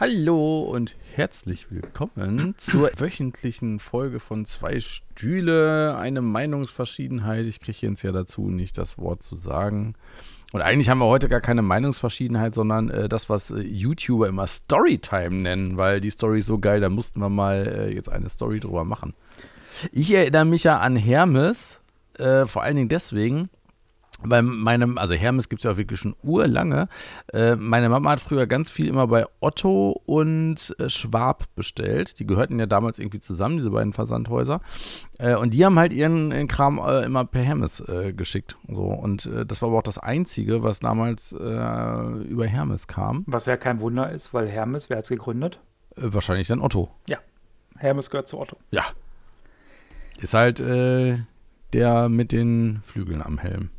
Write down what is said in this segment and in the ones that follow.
Hallo und herzlich willkommen zur wöchentlichen Folge von Zwei Stühle, eine Meinungsverschiedenheit. Ich kriege jetzt ja dazu, nicht das Wort zu sagen. Und eigentlich haben wir heute gar keine Meinungsverschiedenheit, sondern äh, das, was äh, YouTuber immer Storytime nennen, weil die Story ist so geil, da mussten wir mal äh, jetzt eine Story drüber machen. Ich erinnere mich ja an Hermes, äh, vor allen Dingen deswegen, bei meinem, also Hermes gibt es ja auch wirklich schon urlange. Äh, meine Mama hat früher ganz viel immer bei Otto und äh, Schwab bestellt. Die gehörten ja damals irgendwie zusammen, diese beiden Versandhäuser. Äh, und die haben halt ihren, ihren Kram äh, immer per Hermes äh, geschickt. So. Und äh, das war aber auch das Einzige, was damals über Hermes kam. Was ja kein Wunder ist, weil Hermes, wer hat es gegründet? wahrscheinlich dann Otto. Ja. Hermes gehört zu Otto. Ja. Ist halt der mit den Flügeln am Helm.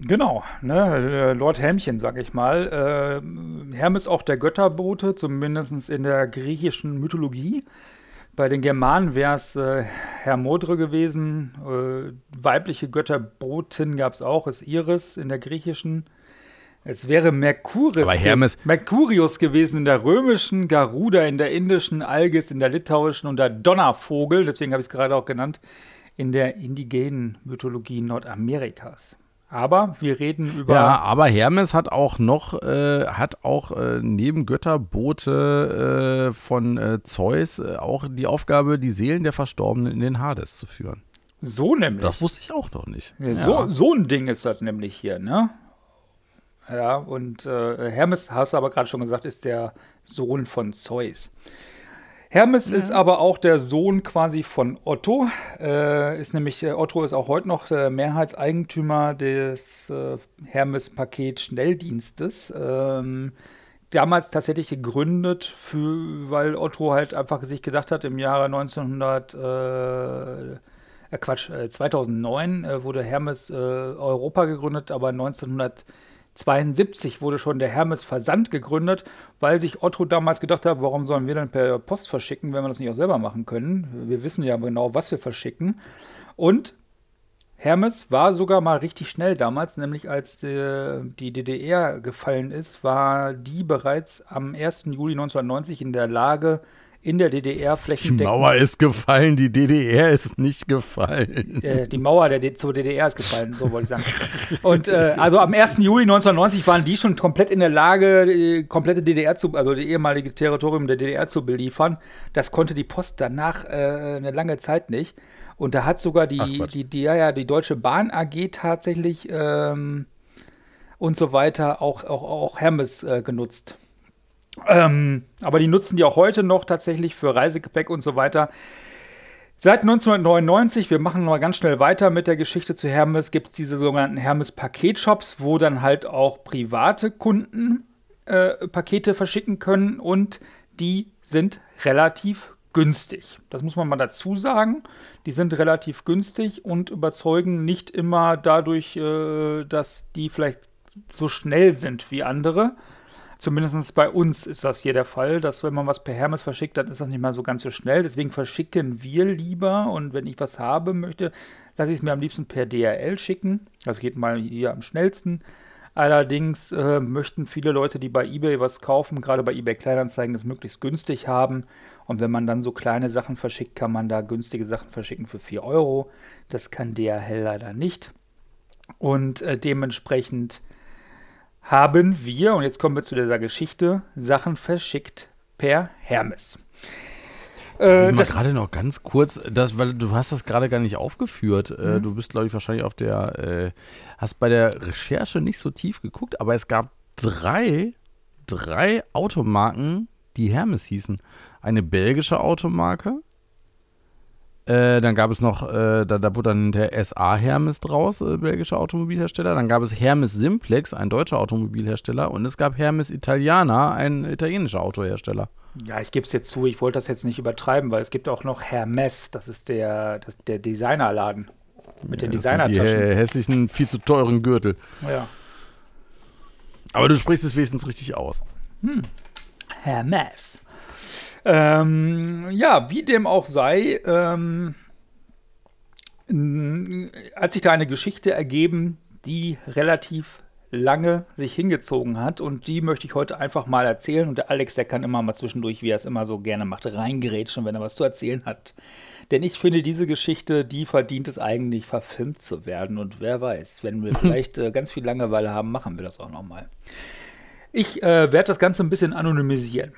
Genau, ne, äh, Lord Helmchen, sag ich mal. Äh, Hermes auch der Götterbote, zumindest in der griechischen Mythologie. Bei den Germanen wäre es äh, Hermodre gewesen. Äh, weibliche Götterbotin gab es auch, ist Iris in der griechischen. Es wäre Merkuris, Aber Hermes Mercurius gewesen in der römischen, Garuda in der indischen, Algis in der litauischen und der Donnervogel, deswegen habe ich es gerade auch genannt, in der indigenen Mythologie Nordamerikas. Aber wir reden über. Ja, aber Hermes hat auch noch, äh, hat auch äh, neben Götterbote äh, von äh, Zeus äh, auch die Aufgabe, die Seelen der Verstorbenen in den Hades zu führen. So nämlich. Das wusste ich auch noch nicht. Ja, so, so ein Ding ist das nämlich hier, ne? Ja, und äh, Hermes, hast du aber gerade schon gesagt, ist der Sohn von Zeus. Hermes ja. ist aber auch der Sohn quasi von Otto. Äh, ist nämlich, äh, Otto ist auch heute noch der Mehrheitseigentümer des äh, Hermes-Paket-Schnelldienstes. Ähm, damals tatsächlich gegründet, für, weil Otto halt einfach sich gedacht hat, im Jahre 1900, äh, äh, Quatsch, 2009 äh, wurde Hermes Europa gegründet, aber 1900 1972 wurde schon der Hermes Versand gegründet, weil sich Otto damals gedacht hat, warum sollen wir denn per Post verschicken, wenn wir das nicht auch selber machen können? Wir wissen ja genau, was wir verschicken. Und Hermes war sogar mal richtig schnell damals, nämlich als die, die DDR gefallen ist, war die bereits am 1. Juli 1990 in der Lage, in der DDR flächendeckend. Die Mauer ist gefallen, die DDR ist nicht gefallen. Äh, die Mauer der zur DDR ist gefallen, so wollte ich sagen. Und äh, also am 1. Juli 1990 waren die schon komplett in der Lage, die komplette DDR zu, also das ehemalige Territorium der DDR zu beliefern. Das konnte die Post danach äh, eine lange Zeit nicht. Und da hat sogar die, Ach, die, die, ja, ja, die Deutsche Bahn AG tatsächlich ähm, und so weiter auch, auch, auch Hermes äh, genutzt. Ähm, aber die nutzen die auch heute noch tatsächlich für Reisegepäck und so weiter. Seit 1999, wir machen noch mal ganz schnell weiter mit der Geschichte zu Hermes, gibt es diese sogenannten Hermes-Paketshops, wo dann halt auch private Kunden äh, Pakete verschicken können und die sind relativ günstig. Das muss man mal dazu sagen. Die sind relativ günstig und überzeugen nicht immer dadurch, äh, dass die vielleicht so schnell sind wie andere. Zumindest bei uns ist das hier der Fall, dass wenn man was per Hermes verschickt, dann ist das nicht mal so ganz so schnell. Deswegen verschicken wir lieber und wenn ich was habe möchte, lasse ich es mir am liebsten per DRL schicken. Das geht mal hier am schnellsten. Allerdings äh, möchten viele Leute, die bei eBay was kaufen, gerade bei eBay Kleinanzeigen, das möglichst günstig haben. Und wenn man dann so kleine Sachen verschickt, kann man da günstige Sachen verschicken für 4 Euro. Das kann DRL leider nicht. Und äh, dementsprechend haben wir, und jetzt kommen wir zu dieser Geschichte, Sachen verschickt per Hermes. Äh, das gerade noch ganz kurz, das, weil du hast das gerade gar nicht aufgeführt. Äh, mhm. du bist, glaube ich, wahrscheinlich auf der, äh, hast bei der Recherche nicht so tief geguckt, aber es gab drei, drei Automarken, die Hermes hießen. Eine belgische Automarke, äh, dann gab es noch, äh, da, da wurde dann der SA Hermes draus, äh, belgischer Automobilhersteller. Dann gab es Hermes Simplex, ein deutscher Automobilhersteller. Und es gab Hermes Italiana, ein italienischer Autohersteller. Ja, ich gebe es jetzt zu, ich wollte das jetzt nicht übertreiben, weil es gibt auch noch Hermes, das ist der, das, der Designerladen mit ja, den Designertaschen. Die hässlichen, viel zu teuren Gürtel. Ja. Aber du sprichst es wenigstens richtig aus. Hm. Hermes. Ähm, ja, wie dem auch sei, ähm, hat sich da eine Geschichte ergeben, die relativ lange sich hingezogen hat. Und die möchte ich heute einfach mal erzählen. Und der Alex, der kann immer mal zwischendurch, wie er es immer so gerne macht, reingerätschen, wenn er was zu erzählen hat. Denn ich finde, diese Geschichte, die verdient es eigentlich, verfilmt zu werden. Und wer weiß, wenn wir vielleicht äh, ganz viel Langeweile haben, machen wir das auch nochmal. Ich äh, werde das Ganze ein bisschen anonymisieren.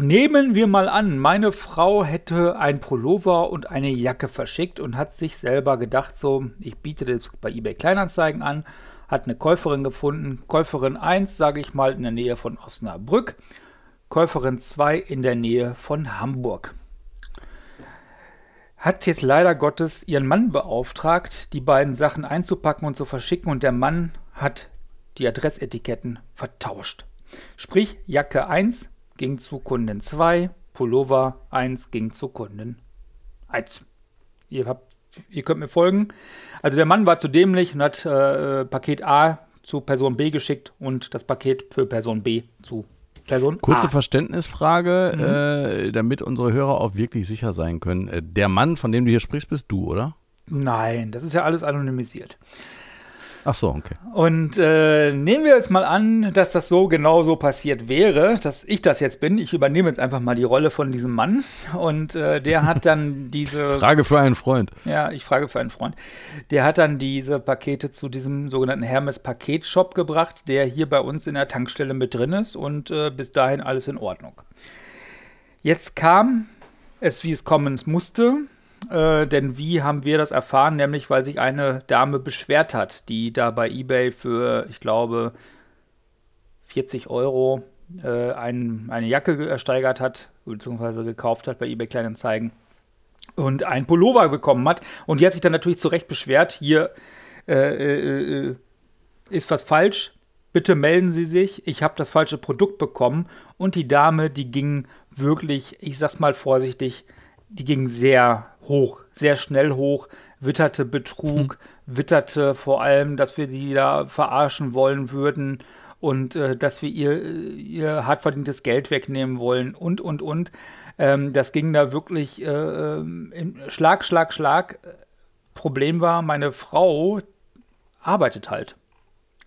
Nehmen wir mal an, meine Frau hätte ein Pullover und eine Jacke verschickt und hat sich selber gedacht, so, ich biete das bei eBay Kleinanzeigen an, hat eine Käuferin gefunden. Käuferin 1, sage ich mal, in der Nähe von Osnabrück. Käuferin 2 in der Nähe von Hamburg. Hat jetzt leider Gottes ihren Mann beauftragt, die beiden Sachen einzupacken und zu verschicken und der Mann hat die Adressetiketten vertauscht. Sprich, Jacke 1 ging zu Kunden 2, Pullover 1 ging zu Kunden 1. Ihr, habt, ihr könnt mir folgen. Also der Mann war zu dämlich und hat äh, Paket A zu Person B geschickt und das Paket für Person B zu Person Kurze A. Verständnisfrage, Mhm. äh, damit unsere Hörer auch wirklich sicher sein können. Äh, der Mann, von dem du hier sprichst, bist du, oder? Nein, das ist ja alles anonymisiert. Ach so, okay. Und äh, nehmen wir jetzt mal an, dass das so genau so passiert wäre, dass ich das jetzt bin. Ich übernehme jetzt einfach mal die Rolle von diesem Mann. Und äh, der hat dann diese. Frage für einen Freund. Ja, ich frage für einen Freund. Der hat dann diese Pakete zu diesem sogenannten Hermes Paketshop gebracht, der hier bei uns in der Tankstelle mit drin ist und äh, bis dahin alles in Ordnung. Jetzt kam es, wie es kommen musste. Äh, denn wie haben wir das erfahren? Nämlich, weil sich eine Dame beschwert hat, die da bei eBay für, ich glaube, 40 Euro äh, ein, eine Jacke ersteigert hat, beziehungsweise gekauft hat bei eBay Kleinanzeigen und ein Pullover bekommen hat. Und die hat sich dann natürlich zu Recht beschwert, hier äh, äh, äh, ist was falsch, bitte melden Sie sich, ich habe das falsche Produkt bekommen. Und die Dame, die ging wirklich, ich sag's mal vorsichtig, die ging sehr hoch, sehr schnell hoch, witterte Betrug, witterte vor allem, dass wir die da verarschen wollen würden und äh, dass wir ihr, ihr hart verdientes Geld wegnehmen wollen und, und, und. Ähm, das ging da wirklich äh, ähm, Schlag, Schlag, Schlag. Problem war, meine Frau arbeitet halt.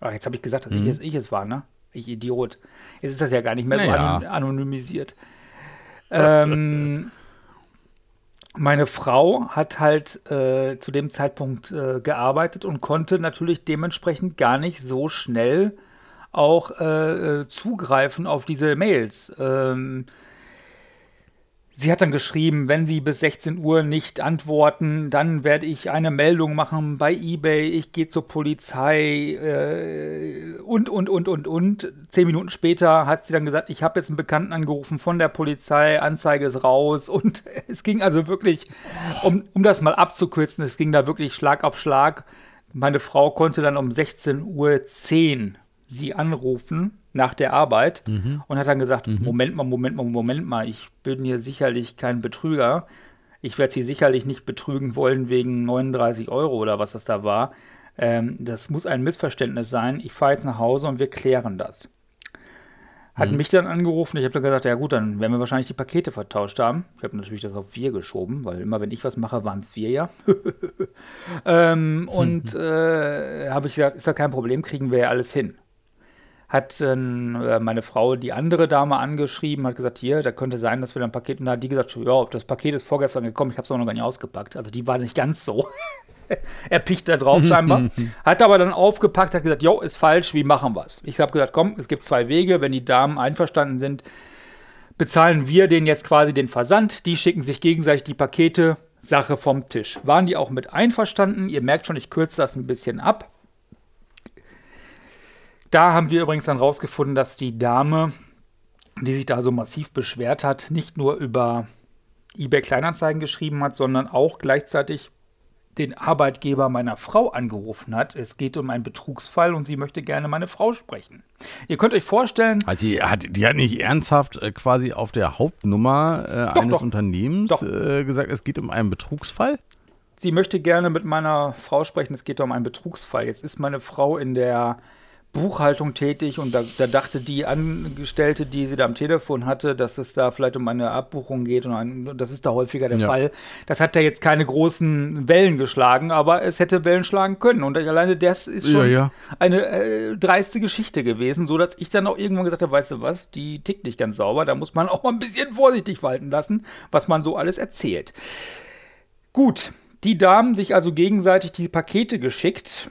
Ach, jetzt habe ich gesagt, dass ich, es, ich es war, ne? Ich Idiot. Jetzt ist das ja gar nicht mehr so Naja. anon- anonymisiert. ähm, meine Frau hat halt äh, zu dem Zeitpunkt äh, gearbeitet und konnte natürlich dementsprechend gar nicht so schnell auch äh, äh, zugreifen auf diese Mails. Ähm, sie hat dann geschrieben, wenn Sie bis 16 Uhr nicht antworten, dann werde ich eine Meldung machen bei eBay, ich gehe zur Polizei äh, und, und, und, und, und. Zehn Minuten später hat sie dann gesagt, ich habe jetzt einen Bekannten angerufen von der Polizei, Anzeige ist raus und es ging also wirklich, um, um das mal abzukürzen, es ging da wirklich Schlag auf Schlag. Meine Frau konnte dann um 16.10 Uhr sie anrufen nach der Arbeit und hat dann gesagt, Moment mal, Moment mal, Moment mal, ich bin hier sicherlich kein Betrüger. Ich werde sie sicherlich nicht betrügen wollen wegen 39 Euro oder was das da war. Ähm, das muss ein Missverständnis sein. Ich fahre jetzt nach Hause und wir klären das. Hat mich dann angerufen. Ich habe dann gesagt, ja gut, dann werden wir wahrscheinlich die Pakete vertauscht haben. Ich habe natürlich das auf wir geschoben, weil immer wenn ich was mache, waren es wir ja. ähm, und äh, habe ich gesagt, ist ja kein Problem, kriegen wir ja alles hin. Hat ähm, äh, meine Frau die andere Dame angeschrieben, hat gesagt, hier, da könnte sein, dass wir ein Paket, und da hat die gesagt, ja, das Paket ist vorgestern gekommen, ich habe es auch noch gar nicht ausgepackt. Also die war nicht ganz so. er picht da drauf scheinbar. Hat aber dann aufgepackt, hat gesagt, jo, ist falsch, wie machen wir's? Ich habe gesagt, komm, es gibt zwei Wege, wenn die Damen einverstanden sind, bezahlen wir denen jetzt quasi den Versand, die schicken sich gegenseitig die Pakete, Sache vom Tisch. Waren die auch mit einverstanden? Ihr merkt schon, ich kürze das ein bisschen ab. Da haben wir übrigens dann rausgefunden, dass die Dame, die sich da so massiv beschwert hat, nicht nur über eBay Kleinanzeigen geschrieben hat, sondern auch gleichzeitig den Arbeitgeber meiner Frau angerufen hat. Es geht um einen Betrugsfall und sie möchte gerne meine Frau sprechen. Ihr könnt euch vorstellen, Also die hat, die hat nicht ernsthaft äh, quasi auf der Hauptnummer äh, Doch, eines doch. Unternehmens Doch. äh, gesagt, es geht um einen Betrugsfall. sie möchte gerne mit meiner Frau sprechen. Es geht um einen Betrugsfall. Jetzt ist meine Frau in der Buchhaltung tätig und da, da, dachte die Angestellte, die sie da am Telefon hatte, dass es da vielleicht um eine Abbuchung geht und ein, das ist da häufiger der ja. Fall. Das hat da jetzt keine großen Wellen geschlagen, aber es hätte Wellen schlagen können und alleine das ist schon ja, ja. eine äh, dreiste Geschichte gewesen, so dass ich dann auch irgendwann gesagt habe, weißt du was, die tickt nicht ganz sauber, da muss man auch mal ein bisschen vorsichtig walten lassen, was man so alles erzählt. Gut, die Damen sich also gegenseitig die Pakete geschickt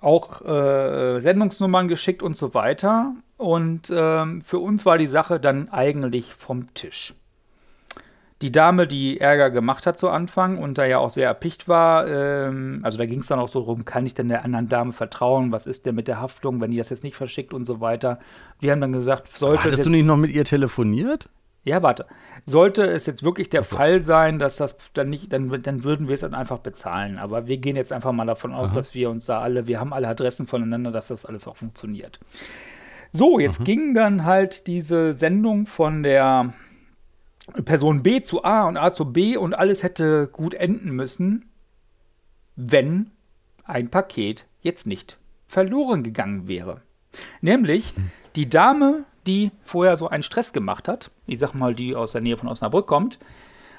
auch äh, Sendungsnummern geschickt und so weiter. Und ähm, für uns war die Sache dann eigentlich vom Tisch. Die Dame, die Ärger gemacht hat zu Anfang und da ja auch sehr erpicht war, ähm, also da ging es dann auch so rum, kann ich denn der anderen Dame vertrauen? Was ist denn mit der Haftung, wenn die das jetzt nicht verschickt und so weiter? Wir haben dann gesagt, sollte. Hattest du nicht noch mit ihr telefoniert? Ja, warte. Sollte es jetzt wirklich der so. Fall sein, dass das dann nicht, dann, dann würden wir es dann einfach bezahlen. Aber wir gehen jetzt einfach mal davon aus, Aha. dass wir uns da alle, wir haben alle Adressen voneinander, dass das alles auch funktioniert. So, jetzt Aha. ging dann halt diese Sendung von der Person B zu A und A zu B und alles hätte gut enden müssen, wenn ein Paket jetzt nicht verloren gegangen wäre. Nämlich hm. die Dame, die vorher so einen Stress gemacht hat, ich sag mal, die aus der Nähe von Osnabrück kommt,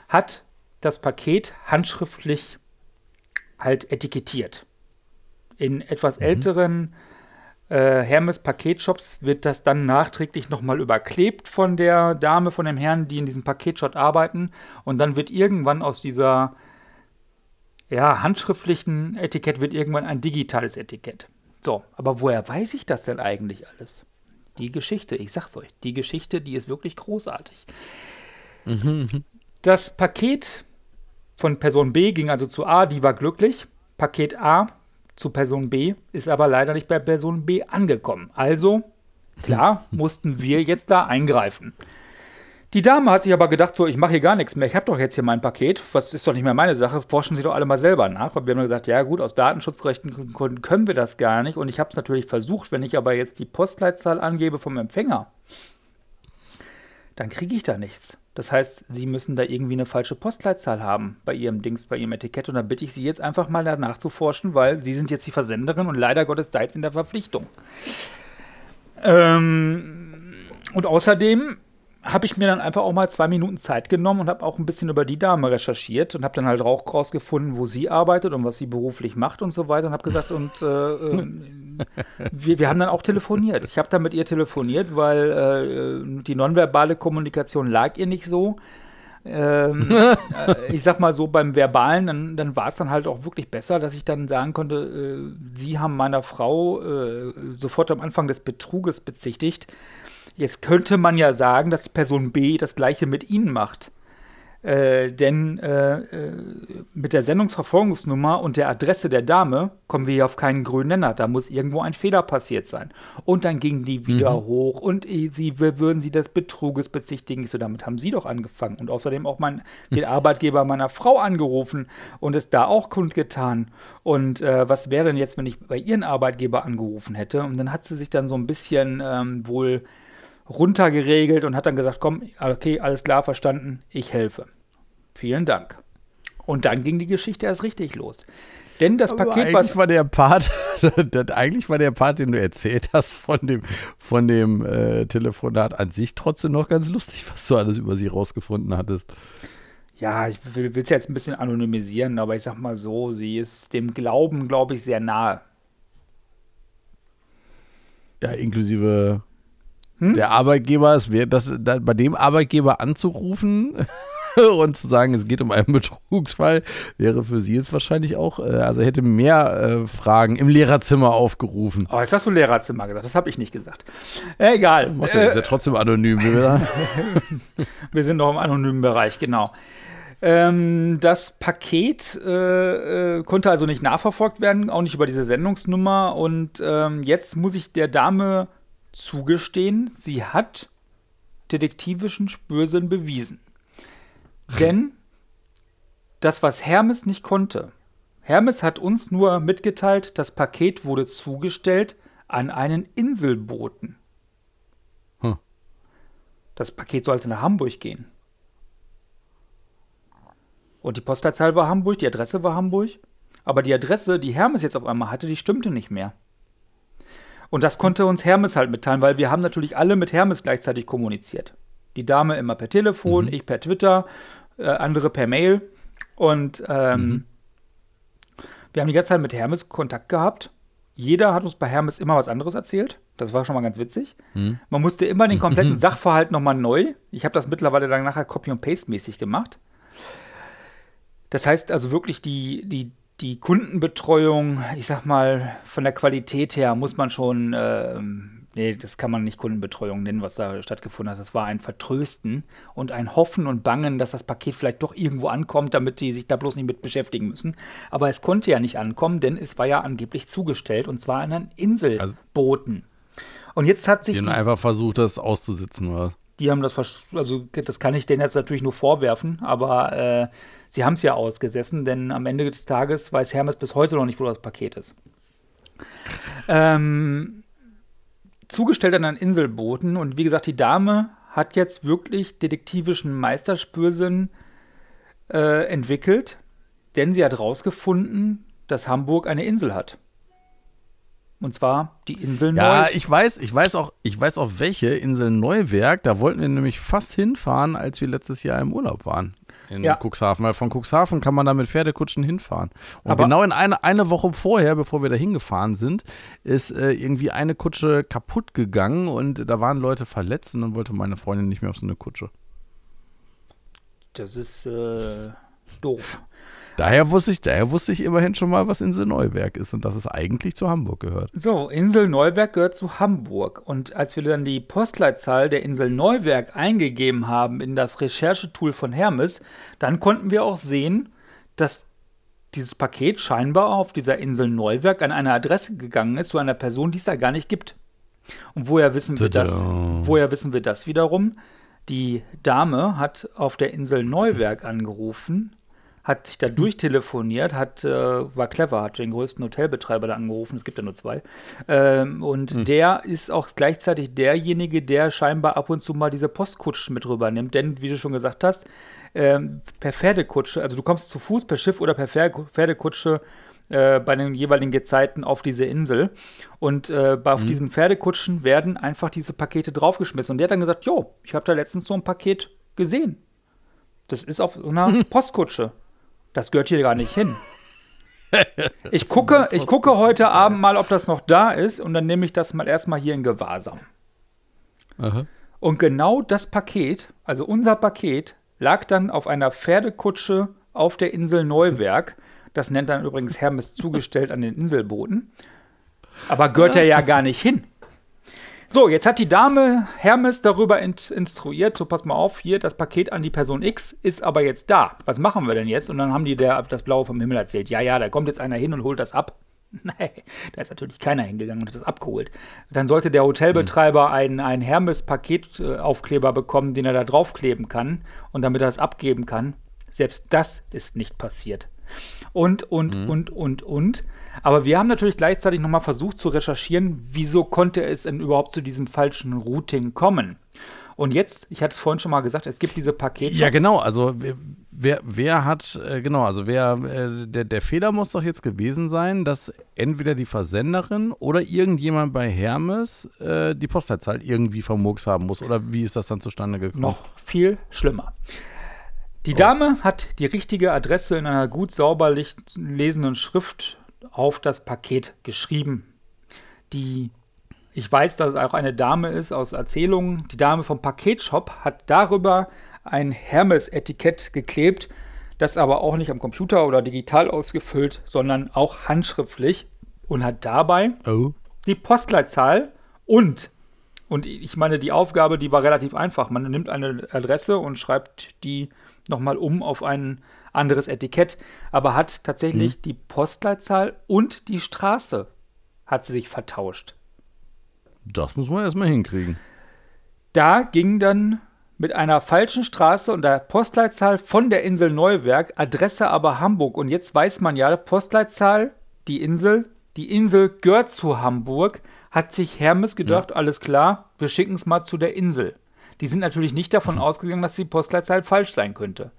hat das Paket handschriftlich halt etikettiert. In etwas mhm. älteren äh, Hermes-Paketshops wird das dann nachträglich nochmal überklebt von der Dame, von dem Herrn, die in diesem Paketshop arbeiten. Und dann wird irgendwann aus dieser ja, handschriftlichen Etikett wird irgendwann ein digitales Etikett. So, aber woher weiß ich das denn eigentlich alles? Die Geschichte, ich sag's euch, die Geschichte, die ist wirklich großartig. Mhm. Das Paket von Person B ging also zu A, die war glücklich. Paket A zu Person B ist aber leider nicht bei Person B angekommen. Also, klar, mussten wir jetzt da eingreifen. Die Dame hat sich aber gedacht, so, ich mache hier gar nichts mehr. Ich habe doch jetzt hier mein Paket. Was ist doch nicht mehr meine Sache. Forschen Sie doch alle mal selber nach. Und wir haben gesagt, ja gut, aus Datenschutzrechten können wir das gar nicht. Und ich habe es natürlich versucht. Wenn ich aber jetzt die Postleitzahl angebe vom Empfänger, dann kriege ich da nichts. Das heißt, Sie müssen da irgendwie eine falsche Postleitzahl haben bei Ihrem Dings, bei Ihrem Etikett. Und dann bitte ich Sie jetzt einfach mal danach zu forschen, weil Sie sind jetzt die Versenderin und leider Gottes da jetzt in der Verpflichtung. Ähm, und außerdem habe ich mir dann einfach auch mal zwei Minuten Zeit genommen und habe auch ein bisschen über die Dame recherchiert und habe dann halt auch rausgefunden, wo sie arbeitet und was sie beruflich macht und so weiter und habe gesagt, und äh, äh, wir, wir haben dann auch telefoniert. Ich habe dann mit ihr telefoniert, weil äh, die nonverbale Kommunikation lag ihr nicht so. Ähm, äh, ich sag mal so, beim Verbalen, dann, dann war es dann halt auch wirklich besser, dass ich dann sagen konnte, äh, sie haben meiner Frau äh, sofort am Anfang des Betruges bezichtigt Jetzt könnte man ja sagen, dass Person B das gleiche mit Ihnen macht. Äh, denn äh, äh, mit der Sendungsverfolgungsnummer und der Adresse der Dame kommen wir hier auf keinen grünen Nenner. Da muss irgendwo ein Fehler passiert sein. Und dann ging die wieder mhm. hoch und sie würden sie des Betruges bezichtigen. Ich so, damit haben sie doch angefangen. Und außerdem auch mein, den Arbeitgeber meiner Frau angerufen und es da auch kundgetan. Und äh, was wäre denn jetzt, wenn ich bei ihren Arbeitgeber angerufen hätte? Und dann hat sie sich dann so ein bisschen ähm, wohl runtergeregelt und hat dann gesagt, komm, okay, alles klar, verstanden, ich helfe. Vielen Dank. Und dann ging die Geschichte erst richtig los. Denn das Aber Paket, eigentlich was. war der Part, eigentlich war der Part, den du erzählt hast von dem, von dem äh, Telefonat an sich trotzdem noch ganz lustig, was du alles über sie rausgefunden hattest. Ja, ich will es jetzt ein bisschen anonymisieren, aber ich sag mal so, sie ist dem Glauben, glaube ich, sehr nahe. Ja, inklusive hm? Der Arbeitgeber, es wäre das, da, bei dem Arbeitgeber anzurufen und zu sagen, es geht um einen Betrugsfall, wäre für sie jetzt wahrscheinlich auch, äh, also hätte mehr äh, Fragen im Lehrerzimmer aufgerufen. Oh, jetzt hast du Lehrerzimmer gesagt, das habe ich nicht gesagt. Äh, egal. Macht äh, ist ja trotzdem anonym, oder? Wir sind noch im anonymen Bereich, genau. Ähm, das Paket äh, äh, konnte also nicht nachverfolgt werden, auch nicht über diese Sendungsnummer. Und ähm, jetzt muss ich der Dame zugestehen, sie hat detektivischen Spürsinn bewiesen. Denn das, was Hermes nicht konnte, Hermes hat uns nur mitgeteilt, das Paket wurde zugestellt an einen Inselboten. Hm. Das Paket sollte nach Hamburg gehen. Und die Postleitzahl war Hamburg, die Adresse war Hamburg. Aber die Adresse, die Hermes jetzt auf einmal hatte, die stimmte nicht mehr. Und das konnte uns Hermes halt mitteilen, weil wir haben natürlich alle mit Hermes gleichzeitig kommuniziert. Die Dame immer per Telefon, mhm. ich per Twitter, äh, andere per Mail. Und ähm, mhm. wir haben die ganze Zeit mit Hermes Kontakt gehabt. Jeder hat uns bei Hermes immer was anderes erzählt. Das war schon mal ganz witzig. Mhm. Man musste immer den kompletten Sachverhalt nochmal neu. Ich habe das mittlerweile dann nachher Copy- und Paste-mäßig gemacht. Das heißt also wirklich die, die, die Kundenbetreuung, ich sag mal, von der Qualität her muss man schon, äh, nee, das kann man nicht Kundenbetreuung nennen, was da stattgefunden hat. Das war ein Vertrösten und ein Hoffen und Bangen, dass das Paket vielleicht doch irgendwo ankommt, damit die sich da bloß nicht mit beschäftigen müssen. Aber es konnte ja nicht ankommen, denn es war ja angeblich zugestellt und zwar an einen Inselboten. Und jetzt hat sich. Die, die einfach versucht, das auszusitzen, oder? Die haben das, also das kann ich denen jetzt natürlich nur vorwerfen, aber äh, sie haben es ja ausgesessen, denn am Ende des Tages weiß Hermes bis heute noch nicht, wo das Paket ist. Ähm, zugestellt an einen Inselboten und wie gesagt, die Dame hat jetzt wirklich detektivischen Meisterspürsinn äh, entwickelt, denn sie hat herausgefunden, dass Hamburg eine Insel hat. Und zwar die Insel Neuwerk. Ja, ich weiß, ich weiß auch, ich weiß auch welche Insel Neuwerk. Da wollten wir nämlich fast hinfahren, als wir letztes Jahr im Urlaub waren in ja. Cuxhaven. Weil von Cuxhaven kann man da mit Pferdekutschen hinfahren. Und Aber genau in eine, eine Woche vorher, bevor wir da hingefahren sind, ist äh, irgendwie eine Kutsche kaputt gegangen und da waren Leute verletzt und dann wollte meine Freundin nicht mehr auf so eine Kutsche. Das ist äh, doof. Daher wusste ich, daher wusste ich immerhin schon mal, was Insel Neuwerk ist und dass es eigentlich zu Hamburg gehört. So, Insel Neuwerk gehört zu Hamburg. Und als wir dann die Postleitzahl der Insel Neuwerk eingegeben haben in das Recherchetool von Hermes, dann konnten wir auch sehen, dass dieses Paket scheinbar auf dieser Insel Neuwerk an eine Adresse gegangen ist zu einer Person, die es da gar nicht gibt. Und woher wissen wir das? Woher wissen wir das wiederum? Die Dame hat auf der Insel Neuwerk angerufen hat sich da hm. durchtelefoniert, hat, äh, war clever, hat den größten Hotelbetreiber da angerufen, es gibt ja nur zwei. Ähm, und mhm. der ist auch gleichzeitig derjenige, der scheinbar ab und zu mal diese Postkutschen mit rübernimmt. Denn, wie du schon gesagt hast, ähm, per Pferdekutsche, also du kommst zu Fuß, per Schiff oder per Pferdekutsche äh, bei den jeweiligen Gezeiten auf diese Insel. Und äh, auf mhm. diesen Pferdekutschen werden einfach diese Pakete draufgeschmissen. Und der hat dann gesagt, jo, ich habe da letztens so ein Paket gesehen. Das ist auf einer Postkutsche. Das gehört hier gar nicht hin. Ich gucke, ich gucke heute Abend mal, ob das noch da ist und dann nehme ich das mal erstmal hier in Gewahrsam. Aha. Und genau das Paket, also unser Paket, lag dann auf einer Pferdekutsche auf der Insel Neuwerk. Das nennt dann übrigens Hermes zugestellt an den Inselboten. Aber gehört er ja gar nicht hin. So, jetzt hat die Dame Hermes darüber instruiert, so pass mal auf, hier das Paket an die Person X ist aber jetzt da. Was machen wir denn jetzt? Und dann haben die der das Blaue vom Himmel erzählt. Ja, ja, da kommt jetzt einer hin und holt das ab. Nein, da ist natürlich keiner hingegangen und hat das abgeholt. Dann sollte der Hotelbetreiber einen, einen Hermes-Paketaufkleber bekommen, den er da draufkleben kann und damit er das abgeben kann. Selbst das ist nicht passiert. Und, und, mhm. und, und, und. Aber wir haben natürlich gleichzeitig nochmal versucht zu recherchieren, wieso konnte es denn überhaupt zu diesem falschen Routing kommen. Und jetzt, ich hatte es vorhin schon mal gesagt, es gibt diese Pakete. Ja, genau. Also wer, wer hat, äh, genau, also wer, äh, der, der Fehler muss doch jetzt gewesen sein, dass entweder die Versenderin oder irgendjemand bei Hermes äh, die Postleitzahl irgendwie vermurks haben muss. Oder wie ist das dann zustande gekommen? Noch viel schlimmer. Die Dame hat die richtige Adresse in einer gut sauber lesenden Schrift auf das Paket geschrieben. Die, ich weiß, dass es auch eine Dame ist aus Erzählungen. Die Dame vom Paketshop hat darüber ein Hermes-Etikett geklebt, das aber auch nicht am Computer oder digital ausgefüllt, sondern auch handschriftlich und hat dabei oh. die Postleitzahl und und ich meine, die Aufgabe, die war relativ einfach. Man nimmt eine Adresse und schreibt die nochmal um auf einen anderes Etikett, aber hat tatsächlich mhm. die Postleitzahl und die Straße hat sie sich vertauscht. Das muss man erstmal hinkriegen. Da ging dann mit einer falschen Straße und der Postleitzahl von der Insel Neuwerk, Adresse aber Hamburg. Und jetzt weiß man ja, Postleitzahl, die Insel, die Insel gehört zu Hamburg, hat sich Hermes gedacht, ja. alles klar, wir schicken es mal zu der Insel. Die sind natürlich nicht davon mhm. ausgegangen, dass die Postleitzahl falsch sein könnte.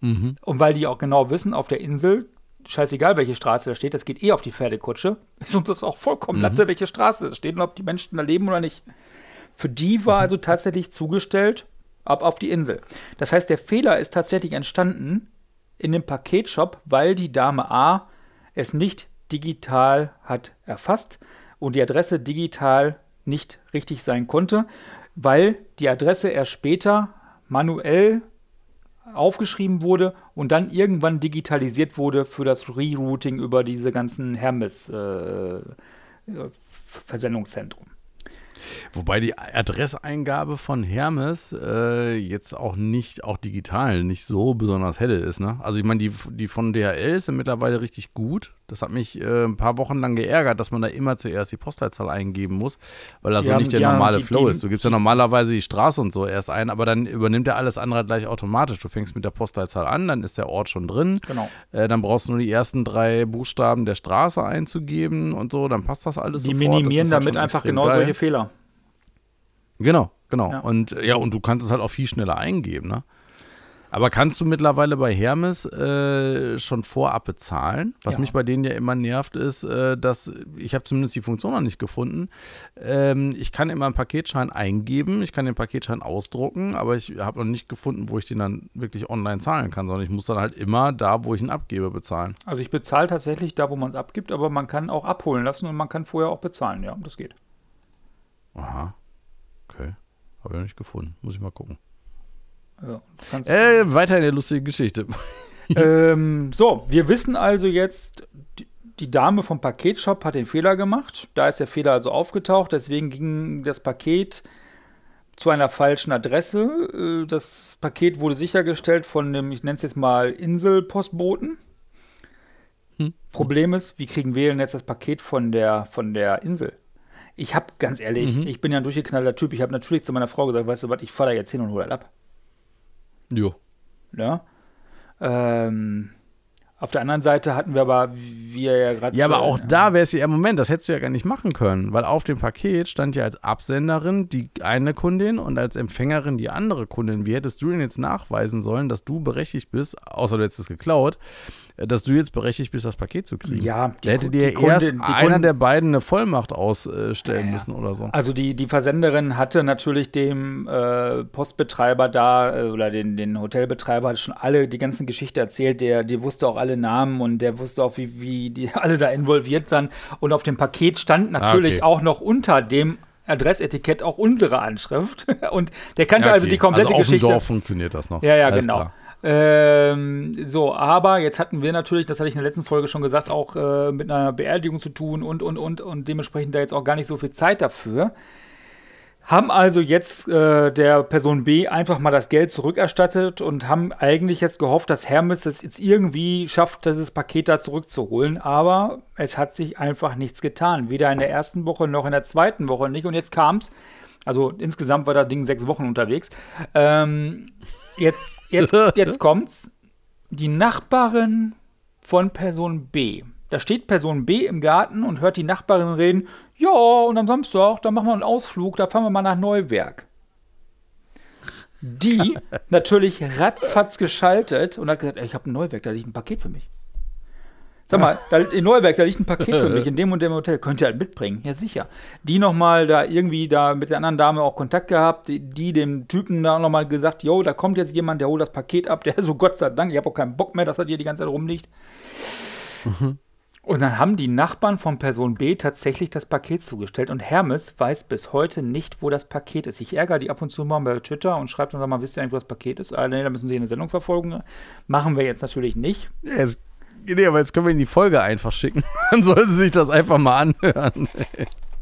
Mhm. Und weil die auch genau wissen, auf der Insel scheißegal, welche Straße da steht, das geht eh auf die Pferdekutsche. Ist uns das auch vollkommen mhm. latte, welche Straße da steht und ob die Menschen da leben oder nicht. Für die war also tatsächlich zugestellt, ab auf die Insel. Das heißt, der Fehler ist tatsächlich entstanden in dem Paketshop, weil die Dame A es nicht digital hat erfasst und die Adresse digital nicht richtig sein konnte, weil die Adresse erst später manuell aufgeschrieben wurde und dann irgendwann digitalisiert wurde für das Rerouting über diese ganzen Hermes-Versendungszentrum. Äh, Wobei die Adresseingabe von Hermes äh, jetzt auch nicht, auch digital, nicht so besonders helle ist. Ne? Also ich meine, die, die von DHL sind mittlerweile richtig gut. Das hat mich äh, ein paar Wochen lang geärgert, dass man da immer zuerst die Postleitzahl eingeben muss, weil das die so haben, nicht der normale die, Flow die, ist. Du gibst ja normalerweise die Straße und so erst ein, aber dann übernimmt er alles andere gleich automatisch. Du fängst mit der Postleitzahl an, dann ist der Ort schon drin. Genau. Äh, dann brauchst du nur die ersten drei Buchstaben der Straße einzugeben und so, dann passt das alles Die sofort. minimieren halt damit einfach genau geil. solche Fehler. Genau, genau. Ja. Und ja, und du kannst es halt auch viel schneller eingeben, ne? Aber kannst du mittlerweile bei Hermes äh, schon vorab bezahlen? Was ja. mich bei denen ja immer nervt, ist, äh, dass ich habe zumindest die Funktion noch nicht gefunden. Ähm, ich kann immer einen Paketschein eingeben, ich kann den Paketschein ausdrucken, aber ich habe noch nicht gefunden, wo ich den dann wirklich online zahlen kann, sondern ich muss dann halt immer da, wo ich ihn abgebe, bezahlen. Also ich bezahle tatsächlich da, wo man es abgibt, aber man kann auch abholen lassen und man kann vorher auch bezahlen, ja, das geht. Aha. Okay. Habe ich noch nicht gefunden. Muss ich mal gucken. Ja, äh, weiter in der lustigen Geschichte. ähm, so, wir wissen also jetzt, die, die Dame vom Paketshop hat den Fehler gemacht. Da ist der Fehler also aufgetaucht. Deswegen ging das Paket zu einer falschen Adresse. Äh, das Paket wurde sichergestellt von dem, ich nenne es jetzt mal Inselpostboten. Hm. Problem ist, wie kriegen wir denn jetzt das Paket von der, von der Insel? Ich habe ganz ehrlich, mhm. ich bin ja ein durchgeknallter Typ. Ich habe natürlich zu meiner Frau gesagt, weißt du was, ich fahre da jetzt hin und hole das ab. Jo. Ja. Ähm, auf der anderen Seite hatten wir aber, wie er ja gerade. Ja, aber auch ja. da wäre es ja, Moment, das hättest du ja gar nicht machen können, weil auf dem Paket stand ja als Absenderin die eine Kundin und als Empfängerin die andere Kundin. Wie hättest du denn jetzt nachweisen sollen, dass du berechtigt bist, außer du hättest es geklaut, dass du jetzt berechtigt bist, das Paket zu kriegen. Ja, da hätte dir erst Kundin, einer Kundin, der beiden eine Vollmacht ausstellen ja, müssen oder so. Also die, die Versenderin hatte natürlich dem äh, Postbetreiber da äh, oder den, den Hotelbetreiber schon alle die ganzen Geschichte erzählt. Der, der wusste auch alle Namen und der wusste auch, wie, wie die alle da involviert sind. Und auf dem Paket stand natürlich ah, okay. auch noch unter dem Adressetikett auch unsere Anschrift. Und der kannte ja, also okay. also die komplette also auf Geschichte. Dem Dorf funktioniert das noch. Ja, ja, Alles genau. Klar. Ähm, so, aber jetzt hatten wir natürlich, das hatte ich in der letzten Folge schon gesagt, auch äh, mit einer Beerdigung zu tun und, und, und, und dementsprechend da jetzt auch gar nicht so viel Zeit dafür. Haben also jetzt äh, der Person B einfach mal das Geld zurückerstattet und haben eigentlich jetzt gehofft, dass Hermes es jetzt irgendwie schafft, dieses Paket da zurückzuholen. Aber es hat sich einfach nichts getan. Weder in der ersten Woche noch in der zweiten Woche nicht. Und jetzt kam es. Also insgesamt war das Ding sechs Wochen unterwegs. Ähm, Jetzt, jetzt, jetzt kommt's. Die Nachbarin von Person B. Da steht Person B im Garten und hört die Nachbarin reden. Ja, und am Samstag, da machen wir einen Ausflug, da fahren wir mal nach Neuwerk. Die natürlich ratzfatz geschaltet und hat gesagt, ey, ich habe ein Neuwerk, da liegt ein Paket für mich. Sag mal, da, in Neuberg, da liegt ein Paket für mich in dem und dem Hotel. Könnt ihr halt mitbringen? Ja, sicher. Die nochmal da irgendwie da mit der anderen Dame auch Kontakt gehabt, die, die dem Typen da nochmal gesagt, yo, da kommt jetzt jemand, der holt das Paket ab. Der so, Gott sei Dank, ich habe auch keinen Bock mehr, dass das hier die ganze Zeit rumliegt. Mhm. Und dann haben die Nachbarn von Person B tatsächlich das Paket zugestellt und Hermes weiß bis heute nicht, wo das Paket ist. Ich ärgere die ab und zu mal bei Twitter und schreibe dann sag mal, wisst ihr eigentlich, wo das Paket ist? Ah, nee, da müssen sie eine Sendung verfolgen. Machen wir jetzt natürlich nicht. Ja, es Nee, aber jetzt können wir in die Folge einfach schicken. Dann soll sie sich das einfach mal anhören.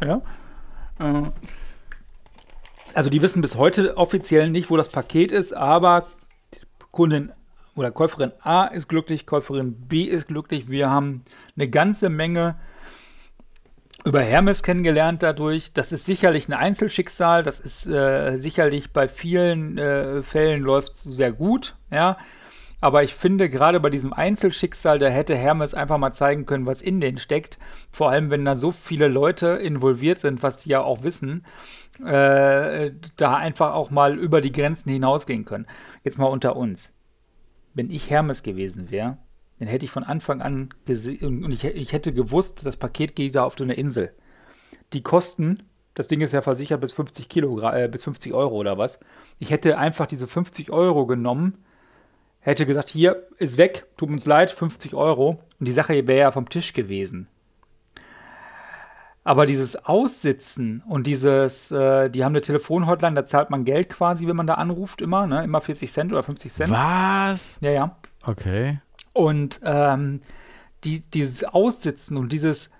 ja. Äh. Also die wissen bis heute offiziell nicht, wo das Paket ist, aber Kundin oder Käuferin A ist glücklich, Käuferin B ist glücklich. Wir haben eine ganze Menge über Hermes kennengelernt dadurch. Das ist sicherlich ein Einzelschicksal. Das ist äh, sicherlich bei vielen äh, Fällen läuft sehr gut. Ja, aber ich finde, gerade bei diesem Einzelschicksal, da hätte Hermes einfach mal zeigen können, was in denen steckt. Vor allem, wenn da so viele Leute involviert sind, was sie ja auch wissen, äh, da einfach auch mal über die Grenzen hinausgehen können. Jetzt mal unter uns. Wenn ich Hermes gewesen wäre, dann hätte ich von Anfang an gesehen und ich, ich hätte gewusst, das Paket geht da auf so eine Insel. Die Kosten, das Ding ist ja versichert bis 50 Kilogramm, äh, bis 50 Euro oder was. Ich hätte einfach diese 50 Euro genommen, hätte gesagt, hier ist weg, tut uns leid, 50 Euro. Und die Sache wäre ja vom Tisch gewesen. Aber dieses Aussitzen und dieses, äh, die haben eine Telefonhotline, da zahlt man Geld quasi, wenn man da anruft, immer, ne? Immer 40 Cent oder 50 Cent. Was? Ja, ja. Okay. Und ähm, die, dieses Aussitzen und dieses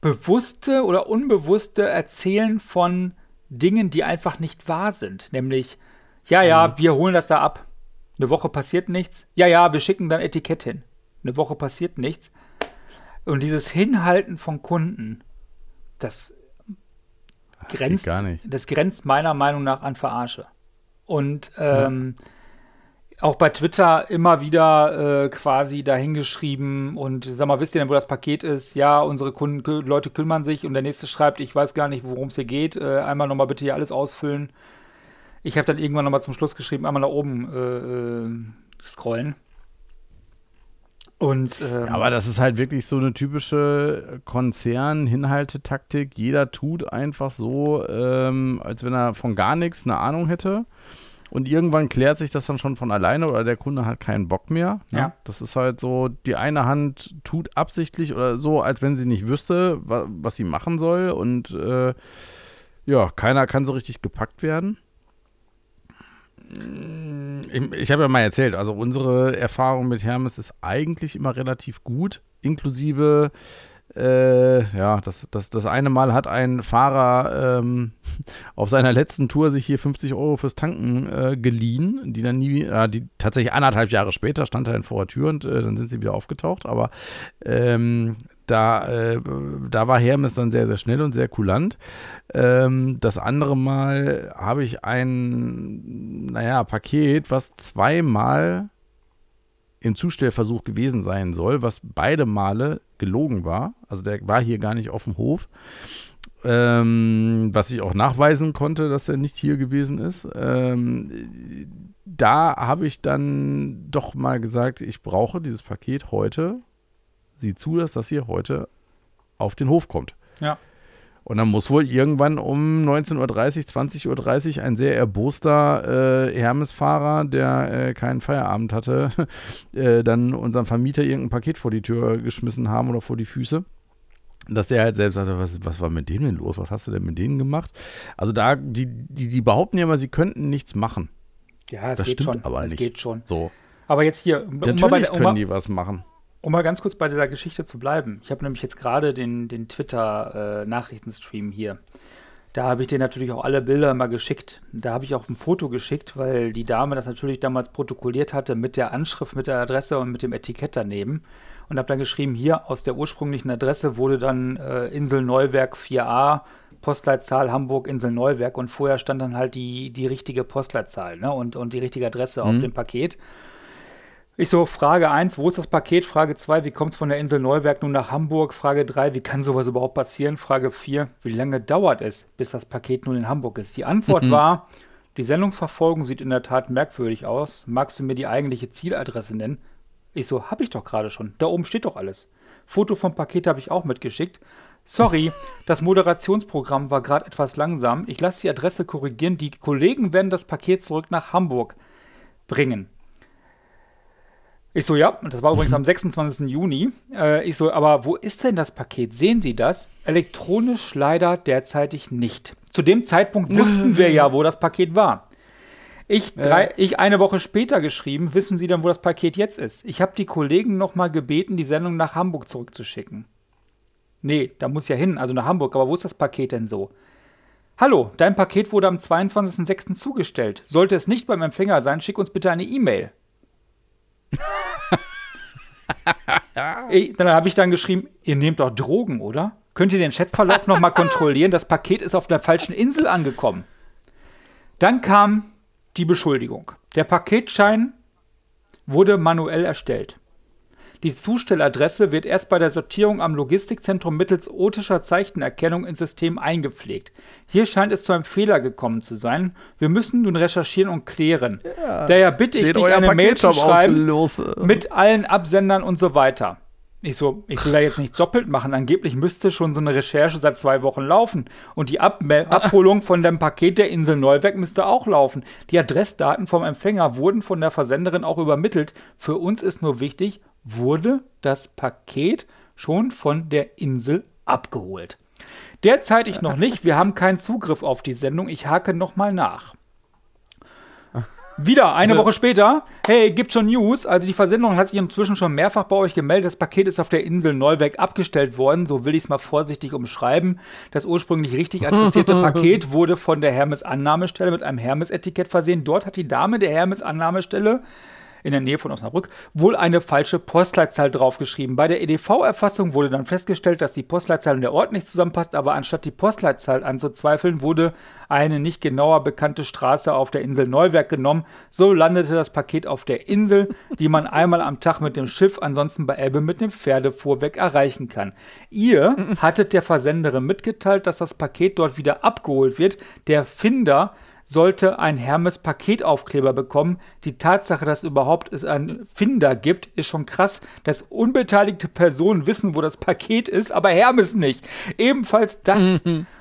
bewusste oder unbewusste Erzählen von Dingen, die einfach nicht wahr sind. Nämlich, ja, ja, mhm. wir holen das da ab. Eine Woche passiert nichts. Ja, ja, wir schicken dann Etikett hin. Eine Woche passiert nichts. Und dieses Hinhalten von Kunden das grenzt, das grenzt meiner Meinung nach an Verarsche. Und ähm, ja. auch bei Twitter immer wieder äh, quasi dahingeschrieben und sag mal, wisst ihr denn, wo das Paket ist? Ja, unsere Kunden, Leute kümmern sich und der nächste schreibt, ich weiß gar nicht, worum es hier geht. Äh, einmal nochmal bitte hier alles ausfüllen. Ich habe dann irgendwann nochmal zum Schluss geschrieben, einmal nach oben äh, äh scrollen. Und, ähm, ja, aber das ist halt wirklich so eine typische Konzern-Hinhaltetaktik. Jeder tut einfach so, ähm, als wenn er von gar nichts eine Ahnung hätte. Und irgendwann klärt sich das dann schon von alleine oder der Kunde hat keinen Bock mehr. Ne? Ja. Das ist halt so, die eine Hand tut absichtlich oder so, als wenn sie nicht wüsste, wa was sie machen soll. Und äh, ja, keiner kann so richtig gepackt werden ich, ich habe ja mal erzählt, also unsere Erfahrung mit Hermes ist eigentlich immer relativ gut, inklusive äh, ja, das, das, das eine Mal hat ein Fahrer ähm, auf seiner letzten Tour sich hier 50 Euro fürs Tanken äh, geliehen, die dann nie, äh, die tatsächlich anderthalb Jahre später stand er dann vor der Tür und äh, dann sind sie wieder aufgetaucht. Aber ähm, da, äh, da war Hermes dann sehr, sehr schnell und sehr kulant. Ähm, das andere Mal habe ich ein, naja, Paket, was zweimal im Zustellversuch gewesen sein soll, was beide Male gelogen war. Also der war hier gar nicht auf dem Hof. Ähm, was ich auch nachweisen konnte, dass er nicht hier gewesen ist. Ähm, da habe ich dann doch mal gesagt, ich brauche dieses Paket heute sieh zu, dass das hier heute auf den Hof kommt. Ja. Und dann muss wohl irgendwann um 19.30 Uhr, 20.30 Uhr ein sehr erboster äh, Hermes-Fahrer, der äh, keinen Feierabend hatte, äh, dann unserem Vermieter irgendein Paket vor die Tür geschmissen haben oder vor die Füße. Dass der halt selbst sagte, was, was war mit denen denn los? Was hast du denn mit denen gemacht? Also da, die, die, die behaupten ja immer, sie könnten nichts machen. Ja, das, das geht schon. aber das nicht. geht schon. So. Aber jetzt hier, um Natürlich können die was machen. Um mal ganz kurz bei dieser Geschichte zu bleiben. Ich habe nämlich jetzt gerade den, den Twitter-Nachrichtenstream äh, hier. Da habe ich dir natürlich auch alle Bilder mal geschickt. Da habe ich auch ein Foto geschickt, weil die Dame das natürlich damals protokolliert hatte mit der Anschrift, mit der Adresse und mit dem Etikett daneben. Und habe dann geschrieben, hier aus der ursprünglichen Adresse wurde dann äh, Insel Neuwerk 4a, Postleitzahl Hamburg, Insel Neuwerk. Und vorher stand dann halt die, die richtige Postleitzahl ne? und, und die richtige Adresse mhm. auf dem Paket. Ich so, Frage 1, wo ist das Paket? Frage 2, wie kommt es von der Insel Neuwerk nun nach Hamburg? Frage 3, wie kann sowas überhaupt passieren? Frage 4, wie lange dauert es, bis das Paket nun in Hamburg ist? Die Antwort mhm. war, die Sendungsverfolgung sieht in der Tat merkwürdig aus. Magst du mir die eigentliche Zieladresse nennen? Ich so, hab ich doch gerade schon. Da oben steht doch alles. Foto vom Paket habe ich auch mitgeschickt. Sorry, das Moderationsprogramm war gerade etwas langsam. Ich lasse die Adresse korrigieren. Die Kollegen werden das Paket zurück nach Hamburg bringen. Ich so, ja, das war übrigens am 26. Juni. Äh, ich so, aber wo ist denn das Paket? Sehen Sie das? Elektronisch leider derzeitig nicht. Zu dem Zeitpunkt wussten wir ja, wo das Paket war. Ich, drei, äh. ich eine Woche später geschrieben, wissen Sie dann, wo das Paket jetzt ist? Ich habe die Kollegen nochmal gebeten, die Sendung nach Hamburg zurückzuschicken. Nee, da muss ja hin, also nach Hamburg, aber wo ist das Paket denn so? Hallo, dein Paket wurde am 22.06. zugestellt. Sollte es nicht beim Empfänger sein, schick uns bitte eine E-Mail. dann habe ich dann geschrieben, ihr nehmt doch Drogen, oder? Könnt ihr den Chatverlauf nochmal kontrollieren? Das Paket ist auf der falschen Insel angekommen. Dann kam die Beschuldigung. Der Paketschein wurde manuell erstellt. Die Zustelladresse wird erst bei der Sortierung am Logistikzentrum mittels otischer Zeichenerkennung ins System eingepflegt. Hier scheint es zu einem Fehler gekommen zu sein. Wir müssen nun recherchieren und klären. Ja, Daher bitte ich dich, eine Mail zu schreiben mit allen Absendern und so weiter. Ich so, ich will da jetzt nicht doppelt machen. Angeblich müsste schon so eine Recherche seit zwei Wochen laufen. Und die Ab Abholung von dem Paket der Insel Neuwerk müsste auch laufen. Die Adressdaten vom Empfänger wurden von der Versenderin auch übermittelt. Für uns ist nur wichtig, wurde das Paket schon von der Insel abgeholt. Derzeitig noch nicht. Wir haben keinen Zugriff auf die Sendung. Ich hake nochmal nach. Wieder eine Woche später. Hey, gibt schon News. Also die Versendung hat sich inzwischen schon mehrfach bei euch gemeldet. Das Paket ist auf der Insel Neuweg abgestellt worden. So will ich es mal vorsichtig umschreiben. Das ursprünglich richtig adressierte Paket wurde von der Hermes-Annahmestelle mit einem Hermes-Etikett versehen. Dort hat die Dame der Hermes-Annahmestelle in der Nähe von Osnabrück wohl eine falsche Postleitzahl draufgeschrieben. Bei der EDV-Erfassung wurde dann festgestellt, dass die Postleitzahl und der Ort nicht zusammenpasst, aber anstatt die Postleitzahl anzuzweifeln, wurde eine nicht genauer bekannte Straße auf der Insel Neuwerk genommen. So landete das Paket auf der Insel, die man einmal am Tag mit dem Schiff, ansonsten bei Elbe mit dem Pferdefuhrweg erreichen kann. Ihr hattet der Versenderin mitgeteilt, dass das Paket dort wieder abgeholt wird. Der Finder sollte ein Hermes Paketaufkleber bekommen. Die Tatsache, dass überhaupt es einen Finder gibt, ist schon krass, dass unbeteiligte Personen wissen, wo das Paket ist, aber Hermes nicht. Ebenfalls das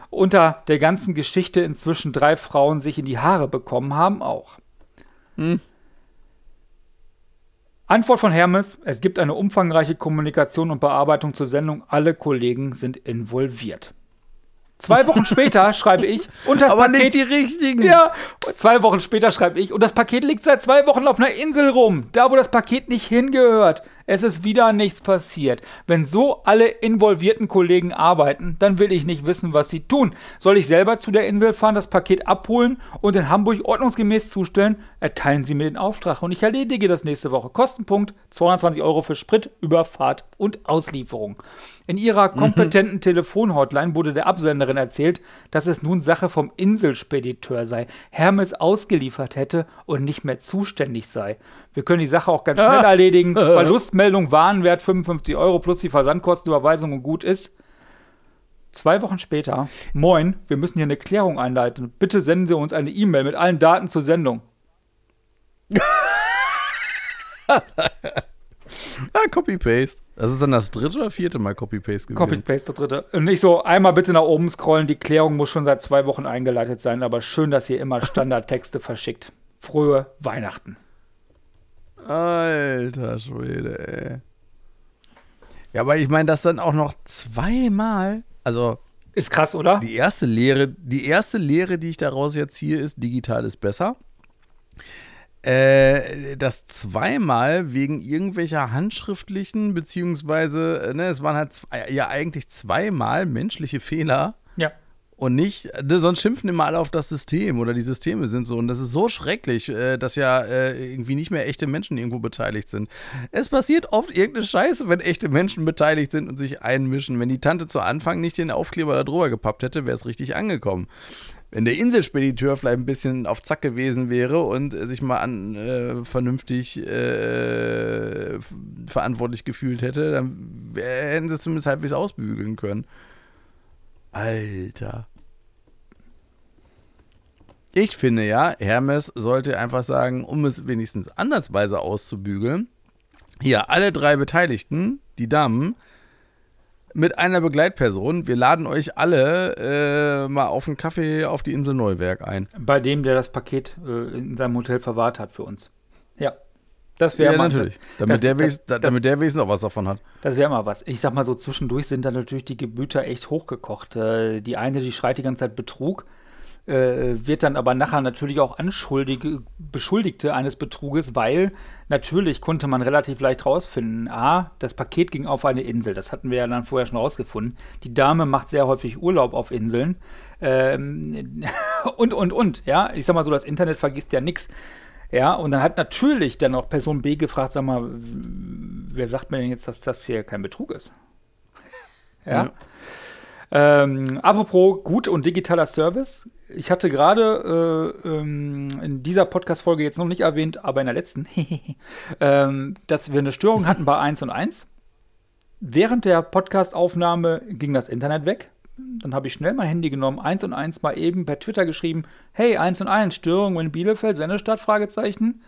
unter der ganzen Geschichte inzwischen drei Frauen sich in die Haare bekommen haben auch. Mhm. Antwort von Hermes: Es gibt eine umfangreiche Kommunikation und Bearbeitung zur Sendung. Alle Kollegen sind involviert. Zwei Wochen später schreibe ich und das Aber Paket. nicht die richtigen. Ja, zwei Wochen später schreibe ich und das Paket liegt seit zwei Wochen auf einer Insel rum, da wo das Paket nicht hingehört. Es ist wieder nichts passiert. Wenn so alle involvierten Kollegen arbeiten, dann will ich nicht wissen, was sie tun. Soll ich selber zu der Insel fahren, das Paket abholen und in Hamburg ordnungsgemäß zustellen? Erteilen Sie mir den Auftrag und ich erledige das nächste Woche. Kostenpunkt 220 Euro für Sprit, Überfahrt und Auslieferung. In ihrer mhm. kompetenten mhm. Telefonhotline wurde der Absenderin erzählt, dass es nun Sache vom Inselspediteur sei, Hermes ausgeliefert hätte und nicht mehr zuständig sei. Wir können die Sache auch ganz schnell erledigen. Verlustmeldung, Warenwert 55 Euro plus die Versandkostenüberweisung und gut ist. Zwei Wochen später, moin, wir müssen hier eine Klärung einleiten. Bitte senden Sie uns eine E-Mail mit allen Daten zur Sendung. ah, Copy-Paste. Das ist dann das dritte oder vierte Mal Copy-Paste gewesen? Copy-Paste, das dritte. Und nicht so, einmal bitte nach oben scrollen, die Klärung muss schon seit zwei Wochen eingeleitet sein, aber schön, dass ihr immer Standardtexte verschickt. Frohe Weihnachten. Alter Schwede, ey. Ja, aber ich meine, das dann auch noch zweimal, also ist krass, oder? Die erste Lehre, die erste Lehre, die ich daraus jetzt ziehe, ist digital ist besser. Äh, das zweimal wegen irgendwelcher handschriftlichen, beziehungsweise, äh, ne, es waren halt zwei, ja eigentlich zweimal menschliche Fehler. Ja. Und nicht, ne, sonst schimpfen immer alle auf das System oder die Systeme sind so. Und das ist so schrecklich, äh, dass ja äh, irgendwie nicht mehr echte Menschen irgendwo beteiligt sind. Es passiert oft irgendeine Scheiße, wenn echte Menschen beteiligt sind und sich einmischen. Wenn die Tante zu Anfang nicht den Aufkleber da drüber gepappt hätte, wäre es richtig angekommen wenn der Inselspediteur vielleicht ein bisschen auf Zack gewesen wäre und sich mal an äh, vernünftig äh, verantwortlich gefühlt hätte, dann hätten sie es zumindest halbwegs ausbügeln können. Alter. Ich finde ja, Hermes sollte einfach sagen, um es wenigstens andersweise auszubügeln, hier alle drei Beteiligten, die Damen, mit einer Begleitperson. Wir laden euch alle äh, mal auf einen Kaffee auf die Insel Neuwerk ein. Bei dem, der das Paket äh, in seinem Hotel verwahrt hat für uns. Ja. Das wäre ja, mal natürlich. Das, damit, das, der das, das, damit der Wesen auch was davon hat. Das wäre mal was. Ich sag mal so, zwischendurch sind da natürlich die Gebüter echt hochgekocht. Äh, die eine, die schreit die ganze Zeit Betrug wird dann aber nachher natürlich auch Anschuldige, Beschuldigte eines Betruges, weil natürlich konnte man relativ leicht rausfinden, a, das Paket ging auf eine Insel, das hatten wir ja dann vorher schon rausgefunden. Die Dame macht sehr häufig Urlaub auf Inseln ähm, und, und, und, ja, ich sag mal so, das Internet vergisst ja nichts. Ja, und dann hat natürlich dann auch Person B gefragt, sag mal, wer sagt mir denn jetzt, dass das hier kein Betrug ist? ja. ja. Ähm, apropos gut und digitaler Service. Ich hatte gerade äh, ähm, in dieser Podcast-Folge jetzt noch nicht erwähnt, aber in der letzten, ähm, dass wir eine Störung hatten bei 1 und 1. Während der Podcast-Aufnahme ging das Internet weg. Dann habe ich schnell mein Handy genommen, 1 und 1 mal eben per Twitter geschrieben, hey, 1 und 1, Störung in Bielefeld, Sendestadt, Fragezeichen.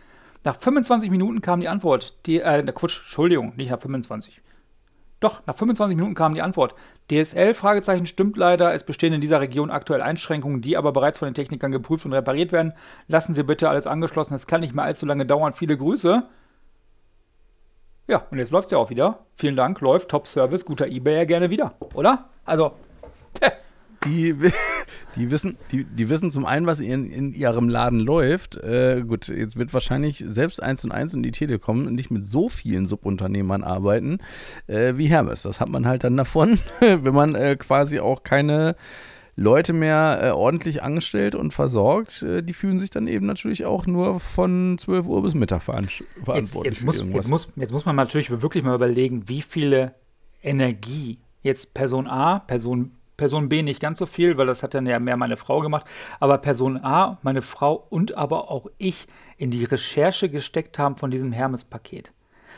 Nach 25 Minuten kam die Antwort, die, äh, Quatsch, Entschuldigung, nicht nach 25. Doch, nach 25 Minuten kam die Antwort. DSL, Fragezeichen, stimmt leider. Es bestehen in dieser Region aktuell Einschränkungen, die aber bereits von den Technikern geprüft und repariert werden. Lassen Sie bitte alles angeschlossen. Es kann nicht mehr allzu lange dauern. Viele Grüße. Ja, und jetzt läuft es ja auch wieder. Vielen Dank, läuft, Top-Service, guter Ebay ja gerne wieder, oder? Also, die, die, wissen, die, die wissen zum einen, was in, in ihrem Laden läuft. Äh, gut, jetzt wird wahrscheinlich selbst 1 und 1 und die Telekom nicht mit so vielen Subunternehmern arbeiten äh, wie Hermes. Das hat man halt dann davon, wenn man äh, quasi auch keine Leute mehr äh, ordentlich angestellt und versorgt, äh, die fühlen sich dann eben natürlich auch nur von 12 Uhr bis Mittag verantwortlich. Jetzt, jetzt, muss, jetzt, muss, jetzt muss man natürlich wirklich mal überlegen, wie viele Energie jetzt Person A, Person B, Person B nicht ganz so viel, weil das hat dann ja mehr meine Frau gemacht. Aber Person A, meine Frau und aber auch ich in die Recherche gesteckt haben von diesem Hermes-Paket.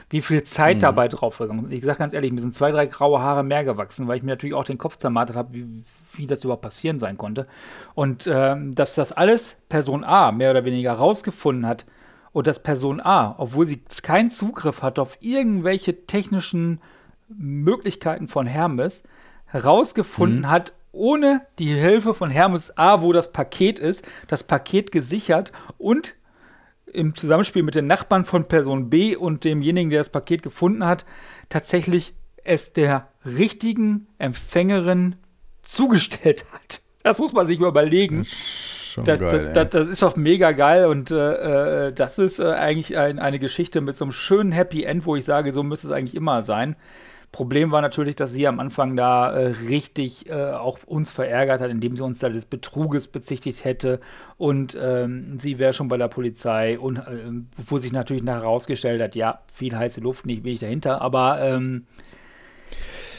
Wie viel Zeit mhm. dabei drauf gegangen Ich sage ganz ehrlich, mir sind zwei, drei graue Haare mehr gewachsen, weil ich mir natürlich auch den Kopf zermartet habe, wie, wie das überhaupt passieren sein konnte. Und ähm, dass das alles Person A mehr oder weniger rausgefunden hat und dass Person A, obwohl sie keinen Zugriff hat auf irgendwelche technischen Möglichkeiten von Hermes, herausgefunden mhm. hat, ohne die Hilfe von Hermes A, wo das Paket ist, das Paket gesichert und im Zusammenspiel mit den Nachbarn von Person B und demjenigen, der das Paket gefunden hat, tatsächlich es der richtigen Empfängerin zugestellt hat. Das muss man sich überlegen. Das, geil, das, das, das, ist doch mega geil und äh, äh, das ist äh, eigentlich ein, eine Geschichte mit so einem schönen Happy End, wo ich sage, so müsste es eigentlich immer sein. Problem war natürlich, dass sie am Anfang da äh, richtig äh, auch uns verärgert hat, indem sie uns da des Betruges bezichtigt hätte und ähm, sie wäre schon bei der Polizei und äh, wo sich natürlich nachher herausgestellt hat, ja, viel heiße Luft, nicht bin ich dahinter, aber ähm,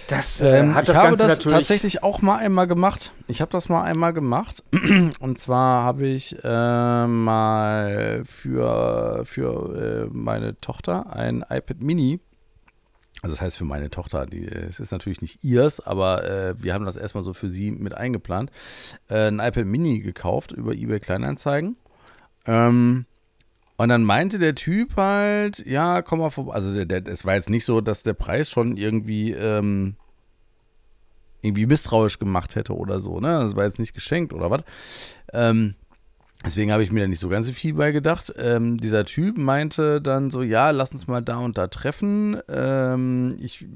das äh, ähm, hat das ich habe Ganze das tatsächlich auch mal einmal gemacht. Ich habe das mal einmal gemacht. Und zwar habe ich äh, mal für, für äh, meine Tochter ein iPad Mini also das heißt für meine Tochter, die, es ist natürlich nicht ihrs, aber äh, wir haben das erstmal so für sie mit eingeplant. Äh, ein iPad Mini gekauft über eBay Kleinanzeigen. Ähm, und dann meinte der Typ halt, ja, komm mal vorbei. Also der, der, es war jetzt nicht so, dass der Preis schon irgendwie, ähm, irgendwie misstrauisch gemacht hätte oder so, ne? Das war jetzt nicht geschenkt oder was. Ähm, Deswegen habe ich mir da nicht so ganz so viel bei gedacht. Ähm, dieser Typ meinte dann so, ja, lass uns mal da und da treffen. Ähm, ich, äh,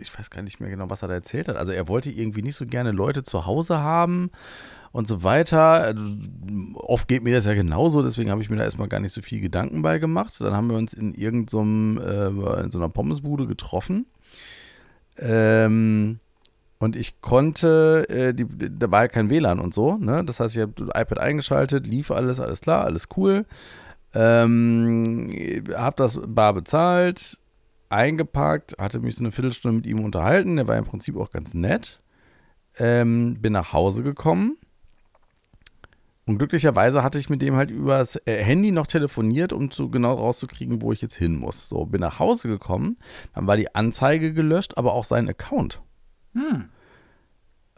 ich weiß gar nicht mehr genau, was er da erzählt hat. Also er wollte irgendwie nicht so gerne Leute zu Hause haben und so weiter. Also, oft geht mir das ja genauso, deswegen habe ich mir da erstmal gar nicht so viel Gedanken bei gemacht. Dann haben wir uns in irgendeinem, äh, in so einer Pommesbude getroffen. Ähm, und ich konnte, äh, die, da war halt kein WLAN und so, ne? Das heißt, ich habe das iPad eingeschaltet, lief alles, alles klar, alles cool. Ähm, habe das bar bezahlt, eingepackt, hatte mich so eine Viertelstunde mit ihm unterhalten, der war im Prinzip auch ganz nett. Ähm, bin nach Hause gekommen. Und glücklicherweise hatte ich mit dem halt übers äh, Handy noch telefoniert, um zu genau rauszukriegen, wo ich jetzt hin muss. So, bin nach Hause gekommen, dann war die Anzeige gelöscht, aber auch sein Account. Hm.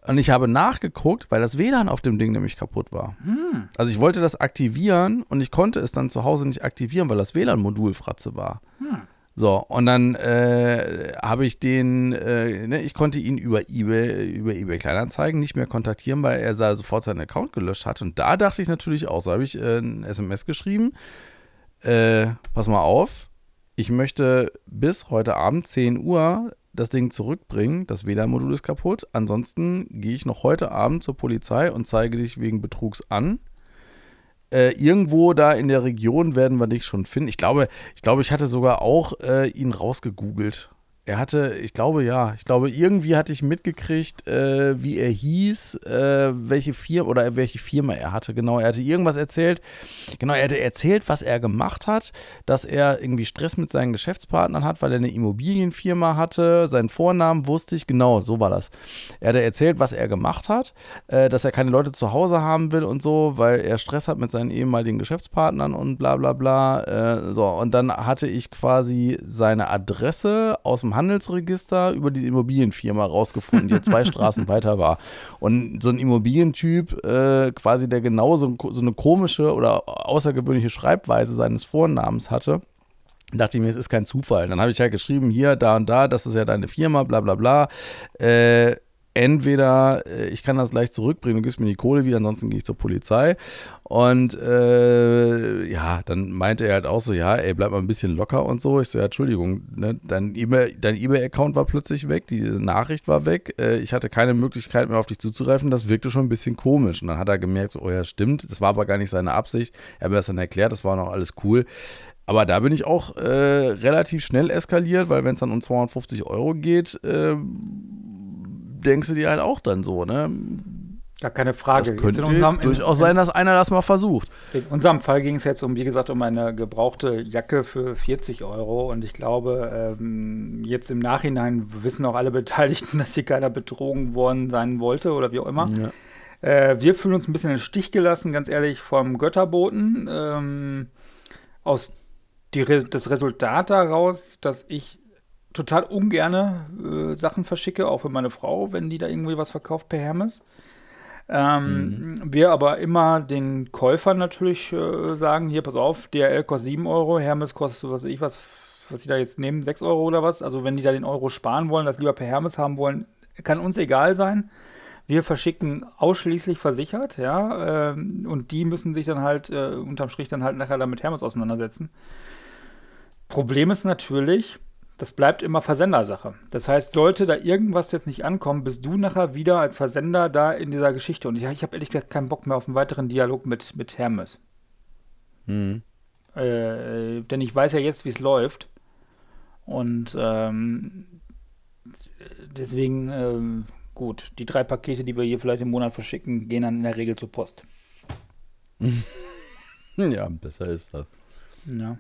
Und ich habe nachgeguckt, weil das WLAN auf dem Ding nämlich kaputt war. Hm. Also ich wollte das aktivieren und ich konnte es dann zu Hause nicht aktivieren, weil das WLAN-Modul Fratze war. Hm. So, und dann äh, habe ich den, äh, ne, ich konnte ihn über eBay, über eBay Kleinanzeigen nicht mehr kontaktieren, weil er sofort seinen Account gelöscht hat. Und da dachte ich natürlich auch, so habe ich äh, ein SMS geschrieben, äh, pass mal auf, ich möchte bis heute Abend 10 Uhr das Ding zurückbringen. Das WLAN-Modul ist kaputt. Ansonsten gehe ich noch heute Abend zur Polizei und zeige dich wegen Betrugs an. Äh, irgendwo da in der Region werden wir dich schon finden. Ich glaube, ich glaube, ich hatte sogar auch äh, ihn rausgegoogelt. Er hatte, ich glaube ja, ich glaube, irgendwie hatte ich mitgekriegt, äh, wie er hieß, äh, welche Firma oder welche Firma er hatte. Genau, er hatte irgendwas erzählt. Genau, er hatte erzählt, was er gemacht hat, dass er irgendwie Stress mit seinen Geschäftspartnern hat, weil er eine Immobilienfirma hatte. Seinen Vornamen wusste ich, genau, so war das. Er hatte erzählt, was er gemacht hat, äh, dass er keine Leute zu Hause haben will und so, weil er Stress hat mit seinen ehemaligen Geschäftspartnern und bla bla bla. Äh, so, und dann hatte ich quasi seine Adresse aus dem Handelsregister über die Immobilienfirma rausgefunden, die zwei Straßen weiter war. Und so ein Immobilientyp, äh, quasi, der genauso so eine komische oder außergewöhnliche Schreibweise seines Vornamens hatte, dachte ich mir, es ist kein Zufall. Dann habe ich halt geschrieben, hier, da und da, das ist ja deine Firma, bla bla bla. Äh, entweder äh, ich kann das gleich zurückbringen, du gibst mir die Kohle wieder, ansonsten gehe ich zur Polizei. Und äh, ja, dann meinte er halt auch so, ja, ey, bleib mal ein bisschen locker und so. Ich so, ja, Entschuldigung, ne, dein eBay-Account war plötzlich weg, die Nachricht war weg. Äh, ich hatte keine Möglichkeit mehr auf dich zuzugreifen, das wirkte schon ein bisschen komisch. Und dann hat er gemerkt, so, oh ja, stimmt, das war aber gar nicht seine Absicht. Er hat mir das dann erklärt, das war noch alles cool. Aber da bin ich auch äh, relativ schnell eskaliert, weil wenn es dann um 250 Euro geht, äh, denkst du dir halt auch dann so, ne? Gar keine Frage. Das könnte unserem, durchaus in, sein, dass einer das mal versucht. In unserem Fall ging es jetzt um, wie gesagt, um eine gebrauchte Jacke für 40 Euro. Und ich glaube, ähm, jetzt im Nachhinein wissen auch alle Beteiligten, dass hier keiner betrogen worden sein wollte oder wie auch immer. Ja. Äh, wir fühlen uns ein bisschen in den Stich gelassen, ganz ehrlich, vom Götterboten. Ähm, aus die, das Resultat daraus, dass ich total ungerne äh, Sachen verschicke, auch für meine Frau, wenn die da irgendwie was verkauft per Hermes. Ähm, mhm. Wir aber immer den Käufern natürlich äh, sagen, hier, pass auf, DRL kostet 7 Euro, Hermes kostet, was weiß ich, was, was sie da jetzt nehmen, 6 Euro oder was. Also wenn die da den Euro sparen wollen, das lieber per Hermes haben wollen, kann uns egal sein. Wir verschicken ausschließlich versichert, ja, äh, und die müssen sich dann halt äh, unterm Strich dann halt nachher damit Hermes auseinandersetzen. Problem ist natürlich, das bleibt immer Versendersache. Das heißt, sollte da irgendwas jetzt nicht ankommen, bist du nachher wieder als Versender da in dieser Geschichte. Und ich, ich habe ehrlich gesagt keinen Bock mehr auf einen weiteren Dialog mit, mit Hermes. Mhm. Äh, denn ich weiß ja jetzt, wie es läuft. Und ähm, deswegen, ähm, gut, die drei Pakete, die wir hier vielleicht im Monat verschicken, gehen dann in der Regel zur Post. ja, besser ist das. Ja.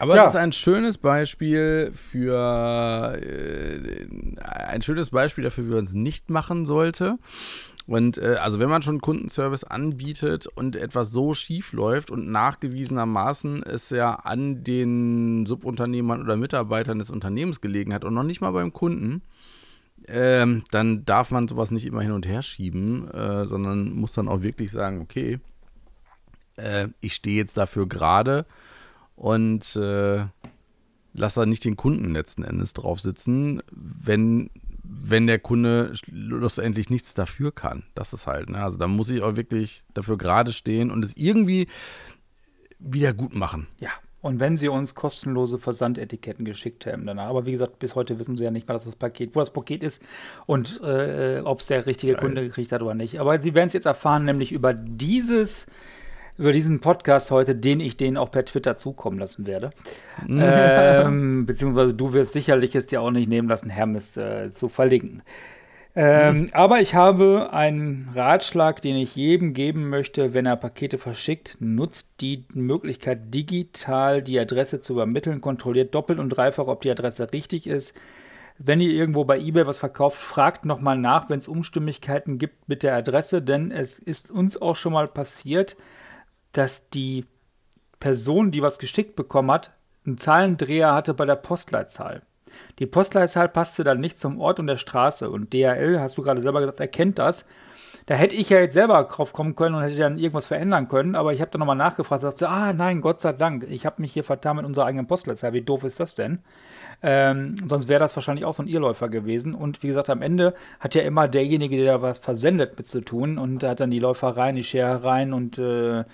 Aber ja. es ist ein schönes Beispiel für äh, ein schönes Beispiel dafür, wie man es nicht machen sollte. Und äh, also wenn man schon Kundenservice anbietet und etwas so schief läuft und nachgewiesenermaßen es ja an den Subunternehmern oder Mitarbeitern des Unternehmens gelegen hat und noch nicht mal beim Kunden, ähm, dann darf man sowas nicht immer hin und her schieben, äh, sondern muss dann auch wirklich sagen, okay, äh, ich stehe jetzt dafür gerade und äh, lass da nicht den Kunden letzten Endes drauf sitzen, wenn, wenn der Kunde schlussendlich nichts dafür kann. Das ist halt, ne? Also da muss ich auch wirklich dafür gerade stehen und es irgendwie wieder gut machen. Ja. Und wenn sie uns kostenlose Versandetiketten geschickt haben danach. Aber wie gesagt, bis heute wissen sie ja nicht mal, dass das Paket, wo das Paket ist und äh, ob es der richtige Geil. Kunde gekriegt hat oder nicht. Aber sie werden es jetzt erfahren, nämlich über dieses über diesen Podcast heute, den ich denen auch per Twitter zukommen lassen werde. ähm, beziehungsweise du wirst sicherlich es dir auch nicht nehmen lassen, Hermes äh, zu verlinken. Ähm, aber ich habe einen Ratschlag, den ich jedem geben möchte, wenn er Pakete verschickt. Nutzt die Möglichkeit, digital die Adresse zu übermitteln. Kontrolliert doppelt und dreifach, ob die Adresse richtig ist. Wenn ihr irgendwo bei eBay was verkauft, fragt nochmal nach, wenn es Unstimmigkeiten gibt mit der Adresse, denn es ist uns auch schon mal passiert, dass die Person, die was geschickt bekommen hat, einen Zahlendreher hatte bei der Postleitzahl. Die Postleitzahl passte dann nicht zum Ort und der Straße. Und DHL, hast du gerade selber gesagt, erkennt das. Da hätte ich ja jetzt selber drauf kommen können und hätte dann irgendwas verändern können, aber ich habe dann nochmal nachgefragt und sagte, ah nein, Gott sei Dank, ich habe mich hier vertan mit unserer eigenen Postleitzahl. Wie doof ist das denn? Ähm, sonst wäre das wahrscheinlich auch so ein Irrläufer gewesen. Und wie gesagt, am Ende hat ja immer derjenige, der da was versendet, mit zu tun und hat dann die Läufereien, die Scherereien und äh,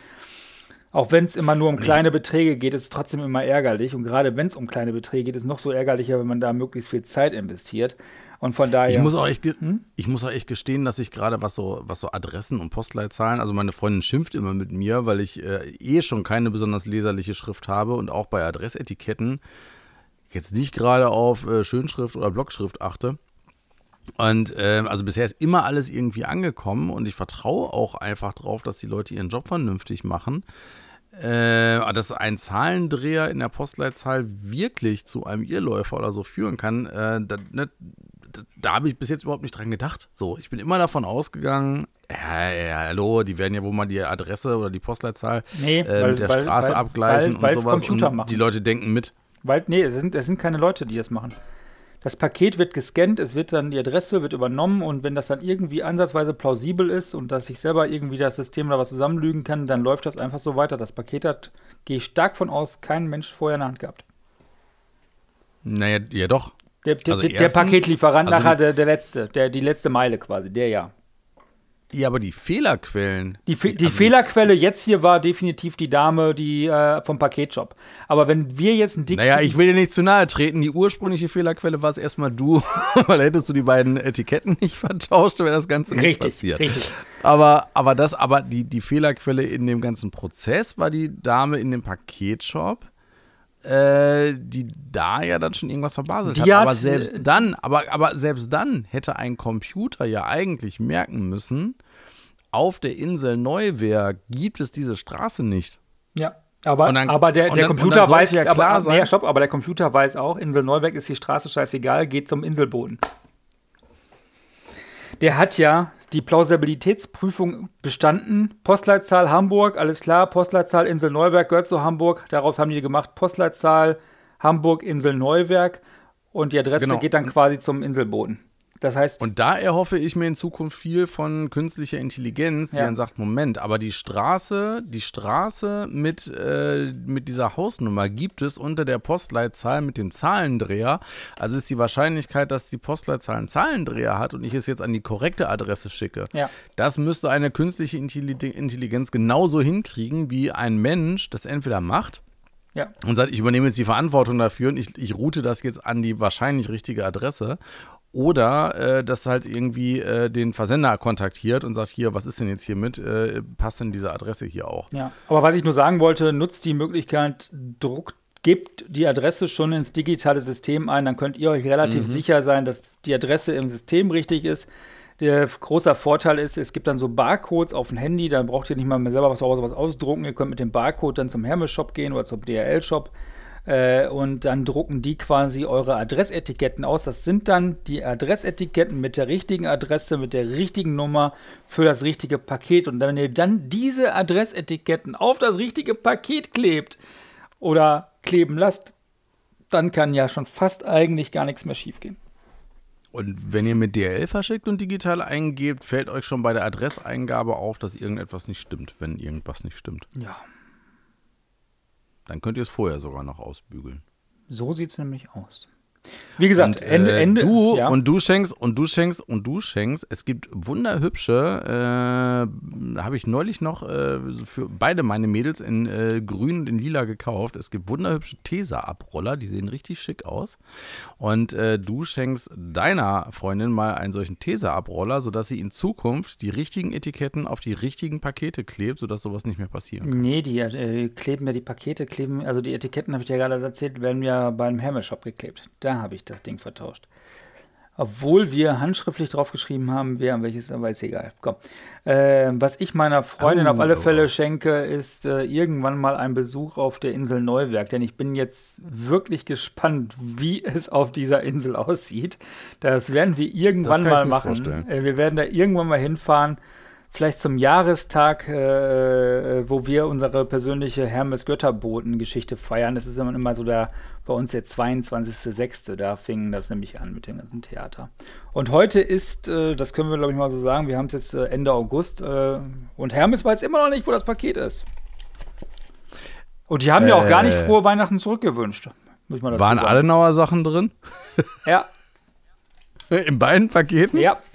auch wenn es immer nur um kleine Beträge geht, ist es trotzdem immer ärgerlich. Und gerade wenn es um kleine Beträge geht, ist es noch so ärgerlicher, wenn man da möglichst viel Zeit investiert. Und von daher. Ich muss auch echt, hm? ich muss auch echt gestehen, dass ich gerade was so, was so Adressen und Postleitzahlen, also meine Freundin schimpft immer mit mir, weil ich äh, eh schon keine besonders leserliche Schrift habe und auch bei Adressetiketten jetzt nicht gerade auf äh, Schönschrift oder Blockschrift achte. Und äh, also bisher ist immer alles irgendwie angekommen und ich vertraue auch einfach drauf, dass die Leute ihren Job vernünftig machen. Äh, dass ein Zahlendreher in der Postleitzahl wirklich zu einem Irrläufer oder so führen kann, äh, da, ne, da, da habe ich bis jetzt überhaupt nicht dran gedacht. So, ich bin immer davon ausgegangen, ja, ja, hallo, die werden ja wohl mal die Adresse oder die Postleitzahl Nee, äh, weil- mit der weil- Straße weil- abgleichen und sowas. Und die Leute denken mit. Weil, nee, es sind, es sind keine Leute, die das machen. Das Paket wird gescannt, es wird dann die Adresse wird übernommen und wenn das dann irgendwie ansatzweise plausibel ist und dass sich selber irgendwie das System da was zusammenlügen kann, dann läuft das einfach so weiter. Das Paket hat, gehe ich stark von aus, kein Mensch vorher in der Hand gehabt. Naja, ja doch. Der, der, Also der, der erstens- Paketlieferant also nachher der, der letzte, der, die letzte Meile quasi, der ja. Ja, aber die Fehlerquellen. Die, Fe die also Fehlerquelle jetzt hier war definitiv die Dame, die äh, vom Paketshop. Aber wenn wir jetzt ein dick Naja, ich will dir nicht zu nahe treten. Die ursprüngliche Fehlerquelle war es erstmal du, weil hättest du die beiden Etiketten nicht vertauscht, wäre das Ganze nicht richtig, passiert. richtig. Aber, aber das, aber die, die Fehlerquelle in dem ganzen Prozess war die Dame in dem Paketshop, äh, die da ja dann schon irgendwas verbaselt hat. hat, Aber selbst äh, dann, aber, aber selbst dann hätte ein Computer ja eigentlich merken müssen, auf der Insel Neuwerk gibt es diese Straße nicht. Ja. Aber, dann- aber der, der dann- Computer weiß ja klar aber, sein- nee, stopp, aber der Computer weiß auch, Insel Neuwerk ist die Straße scheißegal, geht zum Inselboden. Der hat ja die Plausibilitätsprüfung bestanden. Postleitzahl Hamburg, alles klar. Postleitzahl Insel Neuwerk gehört zu Hamburg. Daraus haben die gemacht Postleitzahl Hamburg Insel Neuwerk und die Adresse Genau. geht dann quasi zum Inselboden. Das heißt, Und da erhoffe ich mir in Zukunft viel von künstlicher Intelligenz, die Ja. dann sagt, Moment, aber die Straße, die Straße mit, äh, mit dieser Hausnummer gibt es unter der Postleitzahl mit dem Zahlendreher. Also ist die Wahrscheinlichkeit, dass die Postleitzahl einen Zahlendreher hat und ich es jetzt an die korrekte Adresse schicke. Ja. Das müsste eine künstliche Intelli- Intelligenz genauso hinkriegen, wie ein Mensch das entweder macht ja. und sagt, ich übernehme jetzt die Verantwortung dafür und ich, ich route das jetzt an die wahrscheinlich richtige Adresse. Oder äh, dass halt irgendwie äh, den Versender kontaktiert und sagt, hier, was ist denn jetzt hier mit? Äh, passt denn diese Adresse hier auch? Ja, aber was ich nur sagen wollte, nutzt die Möglichkeit, druckt, gebt die Adresse schon ins digitale System ein, dann könnt ihr euch relativ sicher sein, dass die Adresse im System richtig ist. Der großer Vorteil ist, es gibt dann so Barcodes auf dem Handy, dann braucht ihr nicht mal mehr selber was, was ausdrucken. Ihr könnt mit dem Barcode dann zum Hermes-Shop gehen oder zum DHL-Shop äh, und dann drucken die quasi eure Adressetiketten aus. Das sind dann die Adressetiketten mit der richtigen Adresse, mit der richtigen Nummer für das richtige Paket. Und wenn ihr dann diese Adressetiketten auf das richtige Paket klebt oder kleben lasst, dann kann ja schon fast eigentlich gar nichts mehr schiefgehen. Und wenn ihr mit DHL verschickt und digital eingebt, fällt euch schon bei der Adresseingabe auf, dass irgendetwas nicht stimmt, wenn irgendwas nicht stimmt. Ja, Dann könnt ihr es vorher sogar noch ausbügeln. so sieht es nämlich aus. Wie gesagt, Und, Ende, äh, Ende. Du ja. und du schenkst und du schenkst und du schenkst. Es gibt wunderhübsche, äh, habe ich neulich noch äh, für beide meine Mädels in äh, grün und in lila gekauft. Es gibt wunderhübsche Tesa-Abroller, die sehen richtig schick aus. Und äh, du schenkst deiner Freundin mal einen solchen Tesa-Abroller, sodass sie in Zukunft die richtigen Etiketten auf die richtigen Pakete klebt, sodass sowas nicht mehr passieren kann. Nee, die äh, kleben ja die Pakete, kleben, also die Etiketten, habe ich dir gerade erzählt, werden ja beim Hermes-Shop geklebt. Da habe ich das Ding vertauscht. Obwohl wir handschriftlich draufgeschrieben haben, wer welches, aber ist egal. Komm. Äh, was ich meiner Freundin Oh, auf alle oh, Fälle schenke, ist äh, irgendwann mal ein Besuch auf der Insel Neuwerk. Denn ich bin jetzt wirklich gespannt, wie es auf dieser Insel aussieht. Das werden wir irgendwann mal machen. Äh, wir werden da irgendwann mal hinfahren. Vielleicht zum Jahrestag, äh, wo wir unsere persönliche Hermes-Götterboten-Geschichte feiern. Das ist immer, immer so der, bei uns der 22.06. Da fing das nämlich an mit dem ganzen Theater. Und heute ist, äh, das können wir glaube ich mal so sagen, wir haben es jetzt äh, Ende August äh, und Hermes weiß immer noch nicht, wo das Paket ist. Und die haben ja auch gar nicht Äh. frohe Weihnachten zurückgewünscht. Muss dazu Waren sagen. Adenauer Sachen drin? Ja, In beiden Paketen? ja.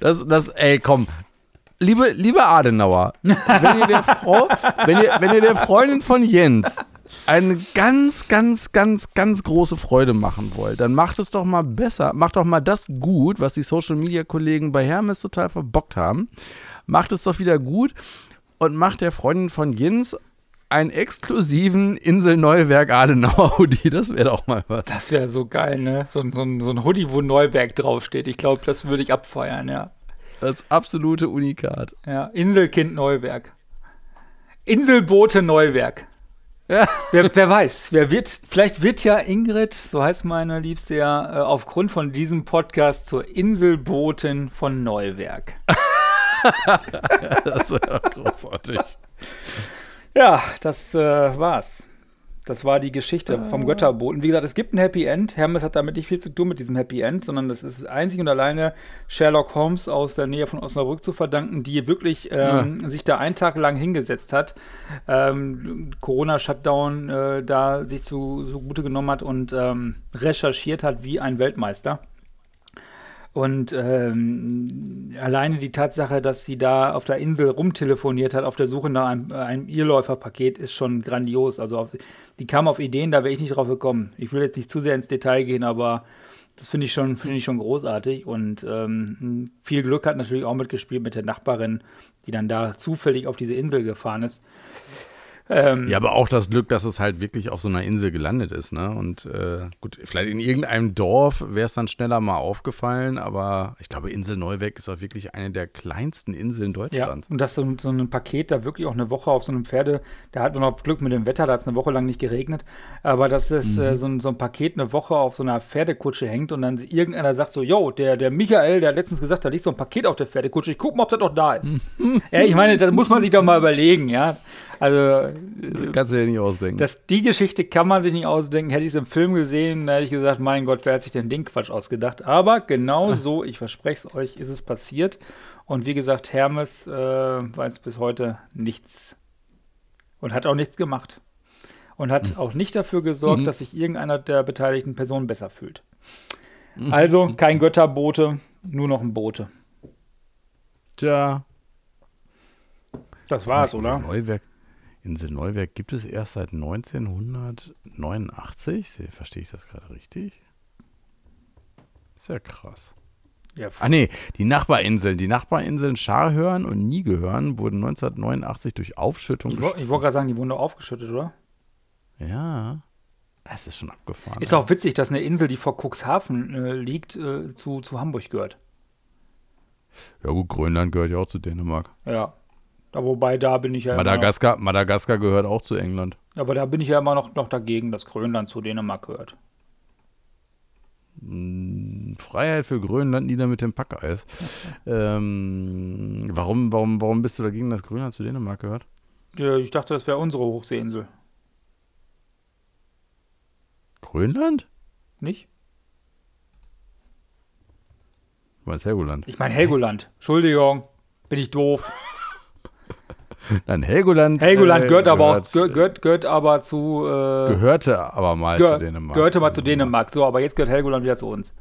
Das, das, ey, komm. Liebe, liebe Adenauer, wenn ihr der Frau, wenn ihr, wenn ihr der Freundin von Jens eine ganz, ganz, ganz, ganz große Freude machen wollt, dann macht es doch mal besser. Macht doch mal das gut, was die Social Media Kollegen bei Hermes total verbockt haben. Macht es doch wieder gut und macht der Freundin von Jens einen exklusiven Insel Neuwerk Adenauer Hoodie. Das wäre doch mal was. Das wäre so geil, ne? So, so, so ein Hoodie, wo Neuwerk draufsteht. Ich glaube, das würde ich abfeiern, ja. Das absolute Unikat. Ja, Inselkind Neuwerk. Inselboote Neuwerk. Ja. Wer, wer, weiß, wer wird, vielleicht wird ja Ingrid, so heißt meine Liebste ja, äh, aufgrund von diesem Podcast zur Inselbotin von Neuwerk. das wäre großartig. Ja, das äh, war's. Das war die Geschichte vom Götterboten. Wie gesagt, es gibt ein Happy End. Hermes hat damit nicht viel zu tun mit diesem Happy End, sondern das ist einzig und alleine Sherlock Holmes aus der Nähe von Osnabrück zu verdanken, die wirklich ähm, ja. sich da einen Tag lang hingesetzt hat, ähm, Corona-Shutdown äh, da sich zu, so gute genommen hat und ähm, recherchiert hat wie ein Weltmeister. Und ähm, alleine die Tatsache, dass sie da auf der Insel rumtelefoniert hat, auf der Suche nach einem, einem Irrläuferpaket, ist schon grandios. Also auf, die kam auf Ideen, da wäre ich nicht drauf gekommen. Ich will jetzt nicht zu sehr ins Detail gehen, aber das finde ich, schon, find ich schon großartig. Und ähm, viel Glück hat natürlich auch mitgespielt mit der Nachbarin, die dann da zufällig auf diese Insel gefahren ist. Ähm, ja, aber auch das Glück, dass es halt wirklich auf so einer Insel gelandet ist, ne? Und äh, gut, vielleicht in irgendeinem Dorf wäre es dann schneller mal aufgefallen, aber ich glaube, Insel Neuweg ist auch wirklich eine der kleinsten Inseln Deutschlands. Ja, und dass so, so ein Paket da wirklich auch eine Woche auf so einem Pferde, da hat man auch Glück mit dem Wetter, da hat es eine Woche lang nicht geregnet, aber dass es äh, mhm. äh, so, ein, so ein Paket eine Woche auf so einer Pferdekutsche hängt und dann irgendeiner sagt so, yo, der, der Michael, der hat letztens gesagt, da liegt so ein Paket auf der Pferdekutsche, ich guck mal, ob das noch da ist. ja, ich meine, das muss man sich doch mal überlegen, ja. Also kannst du dir nicht ausdenken. Das, die Geschichte kann man sich nicht ausdenken. Hätte ich es im Film gesehen, dann hätte ich gesagt, mein Gott, wer hat sich denn den Quatsch ausgedacht? Aber genau so, ich verspreche es euch, ist es passiert. Und wie gesagt, Hermes äh, weiß bis heute nichts. Und hat auch nichts gemacht. Und hat mhm. auch nicht dafür gesorgt, mhm. dass sich irgendeiner der beteiligten Personen besser fühlt. Mhm. Also kein Götterbote, nur noch ein Bote. Tja. Das war's, oder? Neuwerk. Insel Neuwerk gibt es erst seit 1989. Verstehe ich das gerade richtig? Ist ja krass. Ja, ah nee, die Nachbarinseln. Die Nachbarinseln Scharhörn und Niegehörn wurden 1989 durch Aufschüttung. Ich, wollte gerade sagen, die wurden doch aufgeschüttet, oder? Ja. Es ist schon abgefahren. Ist auch witzig, dass eine Insel, die vor Cuxhaven äh, liegt, äh, zu, zu Hamburg gehört. Ja gut, Grönland gehört ja auch zu Dänemark. Ja, da, wobei, da bin ich ja Madagaskar, noch, Madagaskar gehört auch zu England. Aber da bin ich ja immer noch, noch dagegen, dass Grönland zu Dänemark gehört. Hm, Freiheit für Grönland nieder mit dem Packeis. ähm, warum, warum, warum bist du dagegen, dass Grönland zu Dänemark gehört? Ja, ich dachte, das wäre unsere Hochseeinsel. Grönland? Nicht? Du meinst Helgoland? Ich meine Helgoland. Entschuldigung, bin ich doof. Nein, Helgoland. Helgoland äh, gehört aber auch, gehört, gehört aber zu. Äh, gehörte aber mal gehör, zu Dänemark. Gehörte mal zu Dänemark. So, aber jetzt gehört Helgoland wieder zu uns.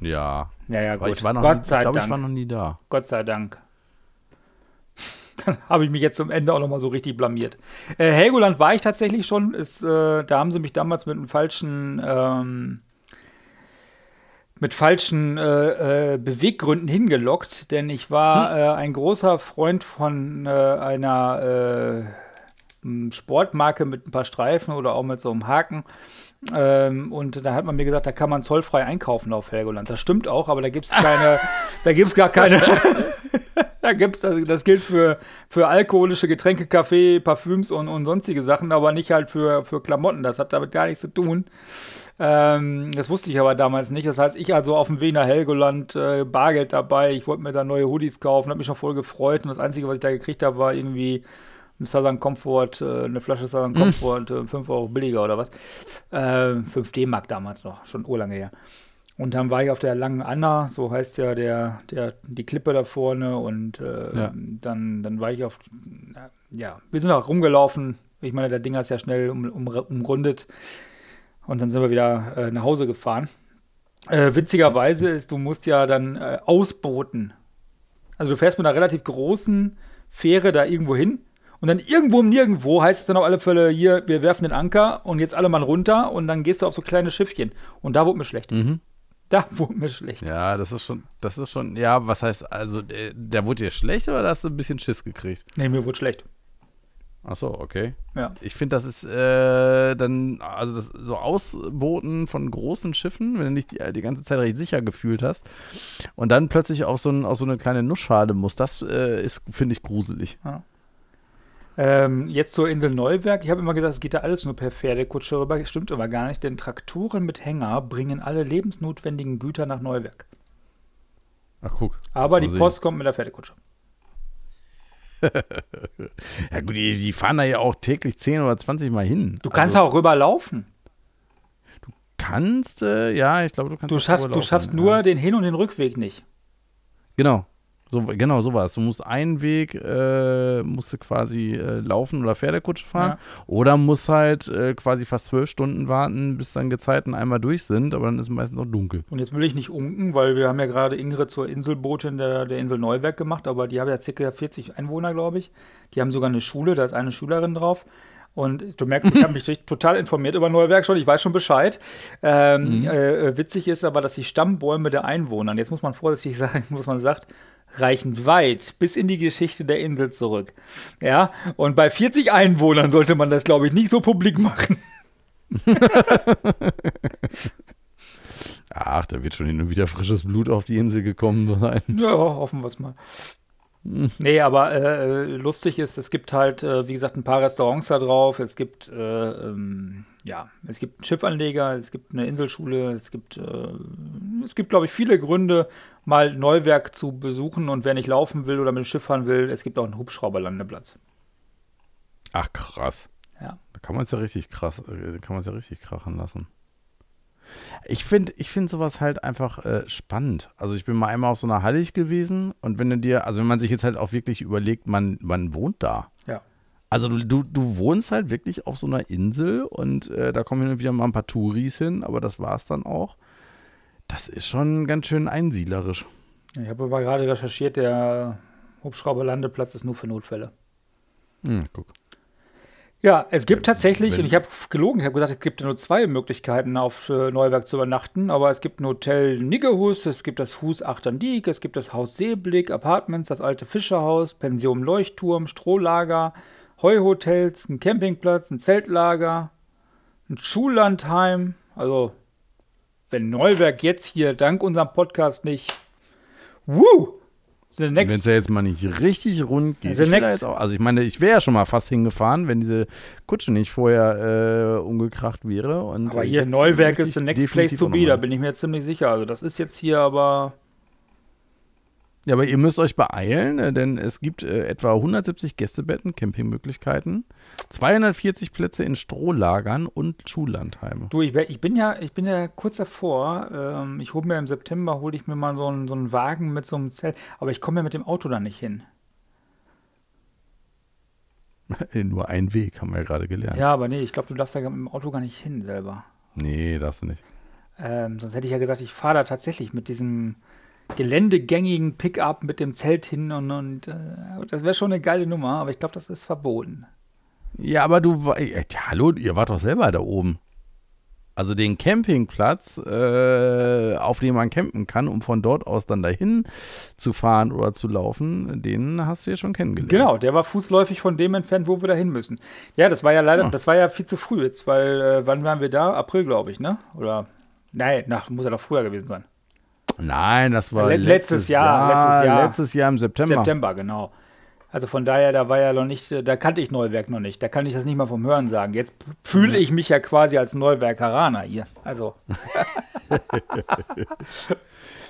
Ja. Ja, ja, gut. Ich war noch Gott nie, sei ich glaub, Dank. ich war noch nie da. Gott sei Dank. Dann habe ich mich jetzt zum Ende auch noch mal so richtig blamiert. Äh, Helgoland war ich tatsächlich schon. Ist, äh, da haben sie mich damals mit einem falschen. Ähm, mit falschen äh, äh, Beweggründen hingelockt, denn ich war hm? äh, ein großer Freund von äh, einer äh, Sportmarke mit ein paar Streifen oder auch mit so einem Haken. Ähm, und da hat man mir gesagt, da kann man zollfrei einkaufen auf Helgoland. Das stimmt auch, aber da gibt es keine, da gibt es gar keine. da gibt's, also das gilt für, für alkoholische Getränke, Kaffee, Parfüms und, und sonstige Sachen, aber nicht halt für, für Klamotten. Das hat damit gar nichts zu tun. Ähm, das wusste ich aber damals nicht. Das heißt, ich also auf dem Wiener Helgoland, äh, Bargeld dabei. Ich wollte mir da neue Hoodies kaufen, habe mich schon voll gefreut. Und das Einzige, was ich da gekriegt habe, war irgendwie ein Southern Comfort, äh, eine Flasche Southern hm. Comfort, äh, 5 Euro billiger oder was. Äh, 5 D-Mark damals noch, schon urlange her. Und dann war ich auf der Langen Anna, so heißt ja der, der, die Klippe da vorne. Und äh, ja. dann, dann war ich auf, ja, wir sind auch rumgelaufen. Ich meine, der Ding ist ja schnell um, um, umrundet. Und dann sind wir wieder äh, nach Hause gefahren. Äh, witzigerweise ist, du musst ja dann äh, ausboten. Also du fährst mit einer relativ großen Fähre da irgendwo hin und dann irgendwo im Nirgendwo heißt es dann auf alle Fälle, hier, wir werfen den Anker und jetzt alle mal runter und dann gehst du auf so kleine Schiffchen. Und da wurde mir schlecht. Mhm. Da wurde mir schlecht. Ja, das ist schon, das ist schon, ja, was heißt, also, der, der wurde dir schlecht oder hast du ein bisschen Schiss gekriegt? Nee, mir wurde schlecht. Ach so, okay. Ja. Ich finde, das ist äh, dann, also das so Ausbooten von großen Schiffen, wenn du dich die, die ganze Zeit recht sicher gefühlt hast und dann plötzlich auf so, ein, auf so eine kleine Nussschale muss, das äh, ist, finde ich, gruselig. Ähm, jetzt zur Insel Neuwerk. Ich habe immer gesagt, es geht da alles nur per Pferdekutsche rüber. Stimmt aber gar nicht, denn Traktoren mit Hänger bringen alle lebensnotwendigen Güter nach Neuwerk. Ach, guck. Aber die sehen. Post kommt mit der Pferdekutsche. Ja, gut, die, die fahren da ja auch täglich 10 oder 20 Mal hin. Du kannst also, auch rüberlaufen. kannst, äh, ja, ich glaube, du kannst Du auch schaffst, du schaffst ja. nur den Hin- und den Rückweg nicht. Genau. So, genau, so war es. Du musst einen Weg, äh, musst du quasi äh, laufen oder Pferdekutsche fahren. Ja. Oder musst halt äh, quasi fast zwölf Stunden warten, bis dann Gezeiten einmal durch sind, aber dann ist meistens noch dunkel. Und jetzt will ich nicht unken, weil wir haben ja gerade Ingrid zur Inselbotin der, der Insel Neuwerk gemacht, aber die haben ja ca. 40 Einwohner, glaube ich. Die haben sogar eine Schule, da ist eine Schülerin drauf. Und du merkst, ich habe mich total informiert über Neuwerk schon, ich weiß schon Bescheid. Ähm, äh, witzig ist aber, dass die Stammbäume der Einwohner, jetzt muss man vorsichtig sagen, muss man sagt, reichen weit bis in die Geschichte der Insel zurück. Ja, und bei 40 Einwohnern sollte man das, glaube ich, nicht so publik machen. Ach, da wird schon hin und wieder frisches Blut auf die Insel gekommen sein. Ja, hoffen wir es mal. Nee, aber äh, lustig ist, es gibt halt, äh, wie gesagt, ein paar Restaurants da drauf. Es gibt, äh, ähm, ja, es gibt einen Schiffanleger, es gibt eine Inselschule, es gibt, äh, es gibt, glaube ich, viele Gründe, mal Neuwerk zu besuchen. Und wer nicht laufen will oder mit dem Schiff fahren will, es gibt auch einen Hubschrauberlandeplatz. Ach, krass. Ja. Da kann man es ja richtig krass, äh, kann man es ja richtig krachen lassen. Ich finde ich find sowas halt einfach äh, spannend. Also ich bin mal einmal auf so einer Hallig gewesen und wenn du dir, also wenn man sich jetzt halt auch wirklich überlegt, man, man wohnt da. Ja. Also du, du, du wohnst halt wirklich auf so einer Insel und äh, da kommen hin und wieder mal ein paar Touris hin, aber das war's dann auch. Das ist schon ganz schön einsiedlerisch. Ich habe aber gerade recherchiert, der Hubschrauberlandeplatz ist nur für Notfälle. Hm, guck. Ja, es gibt tatsächlich, wenn- und ich habe gelogen, ich habe gesagt, es gibt nur zwei Möglichkeiten, auf äh, Neuwerk zu übernachten, aber es gibt ein Hotel Niggehus, es gibt das Hus Achterndiek, es gibt das Haus Seeblick, Apartments, das alte Fischerhaus, Pension Leuchtturm, Strohlager, Heuhotels, ein Campingplatz, ein Zeltlager, ein Schullandheim. Also, wenn Neuwerk jetzt hier dank unserem Podcast nicht, woo, Wenn es ja jetzt mal nicht richtig rund geht. Ich auch, also ich meine, ich wäre ja schon mal fast hingefahren, wenn diese Kutsche nicht vorher äh, umgekracht wäre. Und, Aber äh, hier Neuwerk ist the next place to be, da bin ich mir ziemlich sicher. Also das ist jetzt hier aber. Ja, aber ihr müsst euch beeilen, äh, denn es gibt äh, etwa 170 Gästebetten, Campingmöglichkeiten, 240 Plätze in Strohlagern und Schullandheime. Du, ich, ich bin ja, ich bin ja kurz davor. Ähm, ich hole mir im September, hole ich mir mal so einen, so einen Wagen mit so einem Zelt. Aber ich komme ja mit dem Auto da nicht hin. Nur ein Weg, haben wir ja gerade gelernt. Ja, aber nee, ich glaube, du darfst da mit dem Auto gar nicht hin selber. Nee, darfst du nicht. Ähm, sonst hätte ich ja gesagt, ich fahre da tatsächlich mit diesem geländegängigen Pickup mit dem Zelt hin und, und äh, das wäre schon eine geile Nummer, aber ich glaube, das ist verboten. Ja, aber du, ja, hallo, ihr wart doch selber da oben. Also den Campingplatz, äh, auf dem man campen kann, um von dort aus dann dahin zu fahren oder zu laufen, den hast du ja schon kennengelernt. Genau, der war fußläufig von dem entfernt, wo wir da hin müssen. Ja, das war ja leider, Ah. das war ja viel zu früh jetzt, weil äh, wann waren wir da? April, glaube ich, ne? Oder nein, nach, muss ja doch früher gewesen sein. Nein, das war Let- letztes, Jahr, Jahr, letztes Jahr. Letztes Jahr im September. September, genau. Also von daher, da war ja noch nicht, da kannte ich Neuwerk noch nicht. Da kann ich das nicht mal vom Hören sagen. Jetzt fühle ich mich ja quasi als Neuwerkeraner hier. Also,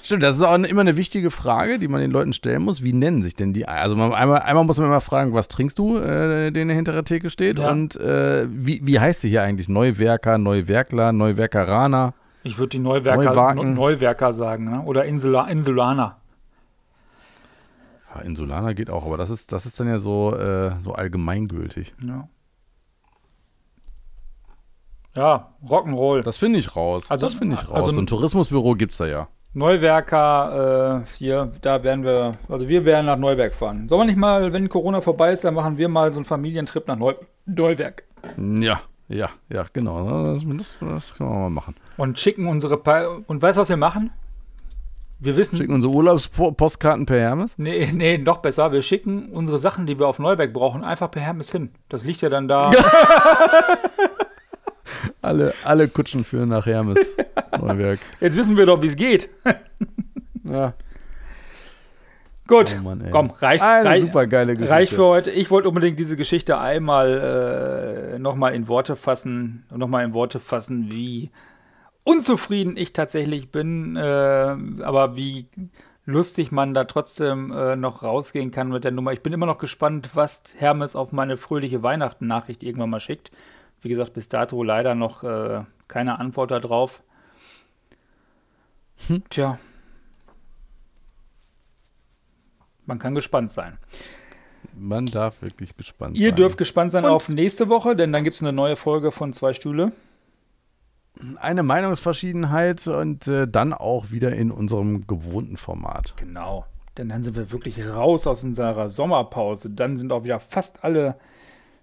Stimmt, das ist auch immer eine wichtige Frage, die man den Leuten stellen muss. Wie nennen sich denn die? Also man, einmal, einmal muss man immer fragen, was trinkst du, äh, den hinter der Theke steht? Ja. Und äh, wie, wie heißt sie hier eigentlich? Neuwerker, Neuwerkler, Neuwerkeraner? Ich würde die Neuwerker, Neuwaken. Neuwerker sagen, ne? oder Insula, Insulaner. Ja, Insulaner geht auch, aber das ist, das ist dann ja so, äh, so allgemeingültig. Ja, ja Rock'n'Roll. Das finde ich raus. Also- das finde ich raus. also- so ein Tourismusbüro gibt es da ja. Neuwerker, äh, hier, da werden wir, also wir werden nach Neuwerk fahren. Sollen wir nicht mal, wenn Corona vorbei ist, dann machen wir mal so einen Familientrip nach Neu Neuwerk. Ja, Ja, ja, genau. Das, das, das können wir mal machen. Und schicken unsere. Pa und weißt du, was wir machen? Wir wissen. Schicken unsere Urlaubspostkarten per Hermes? Nee, nee, noch besser. Wir schicken unsere Sachen, die wir auf Neuwerk brauchen, einfach per Hermes hin. Das liegt ja dann da. alle, alle Kutschen führen nach Hermes. Neuwerk. Jetzt wissen wir doch, wie es geht. Ja. Gut, Oh Mann, komm, reicht. Eine reicht, super geile Geschichte. reicht für heute. Ich wollte unbedingt diese Geschichte einmal äh, nochmal in Worte fassen, nochmal in Worte fassen, wie unzufrieden ich tatsächlich bin, äh, aber wie lustig man da trotzdem äh, noch rausgehen kann mit der Nummer. Ich bin immer noch gespannt, was Hermes auf meine fröhliche Weihnachten-Nachricht irgendwann mal schickt. Wie gesagt, bis dato leider noch äh, keine Antwort darauf. Hm. Tja. Man kann gespannt sein. Man darf wirklich gespannt Ihr sein. dürft gespannt sein Und- auf nächste Woche, denn dann gibt es eine neue Folge von Zwei Stühle. Eine Meinungsverschiedenheit und äh, dann auch wieder in unserem gewohnten Format. Genau. Denn dann sind wir wirklich raus aus unserer Sommerpause. Dann sind auch wieder fast alle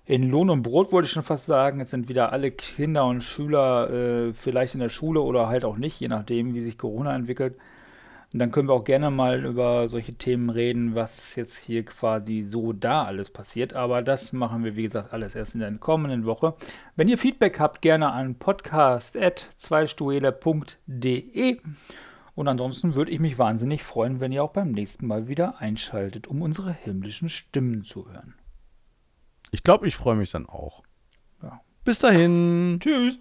in Lohn und Brot, wollte ich schon fast sagen. Jetzt sind wieder alle Kinder und Schüler äh, vielleicht in der Schule oder halt auch nicht, je nachdem, wie sich Corona entwickelt. Und dann können wir auch gerne mal über solche Themen reden, was jetzt hier quasi so da alles passiert. Aber das machen wir, wie gesagt, alles erst in der kommenden Woche. Wenn ihr Feedback habt, gerne an podcast.zweistuele.de. Und ansonsten würde ich mich wahnsinnig freuen, wenn ihr auch beim nächsten Mal wieder einschaltet, um unsere himmlischen Stimmen zu hören. Ich glaube, ich freue mich dann auch. Ja. Bis dahin. Tschüss!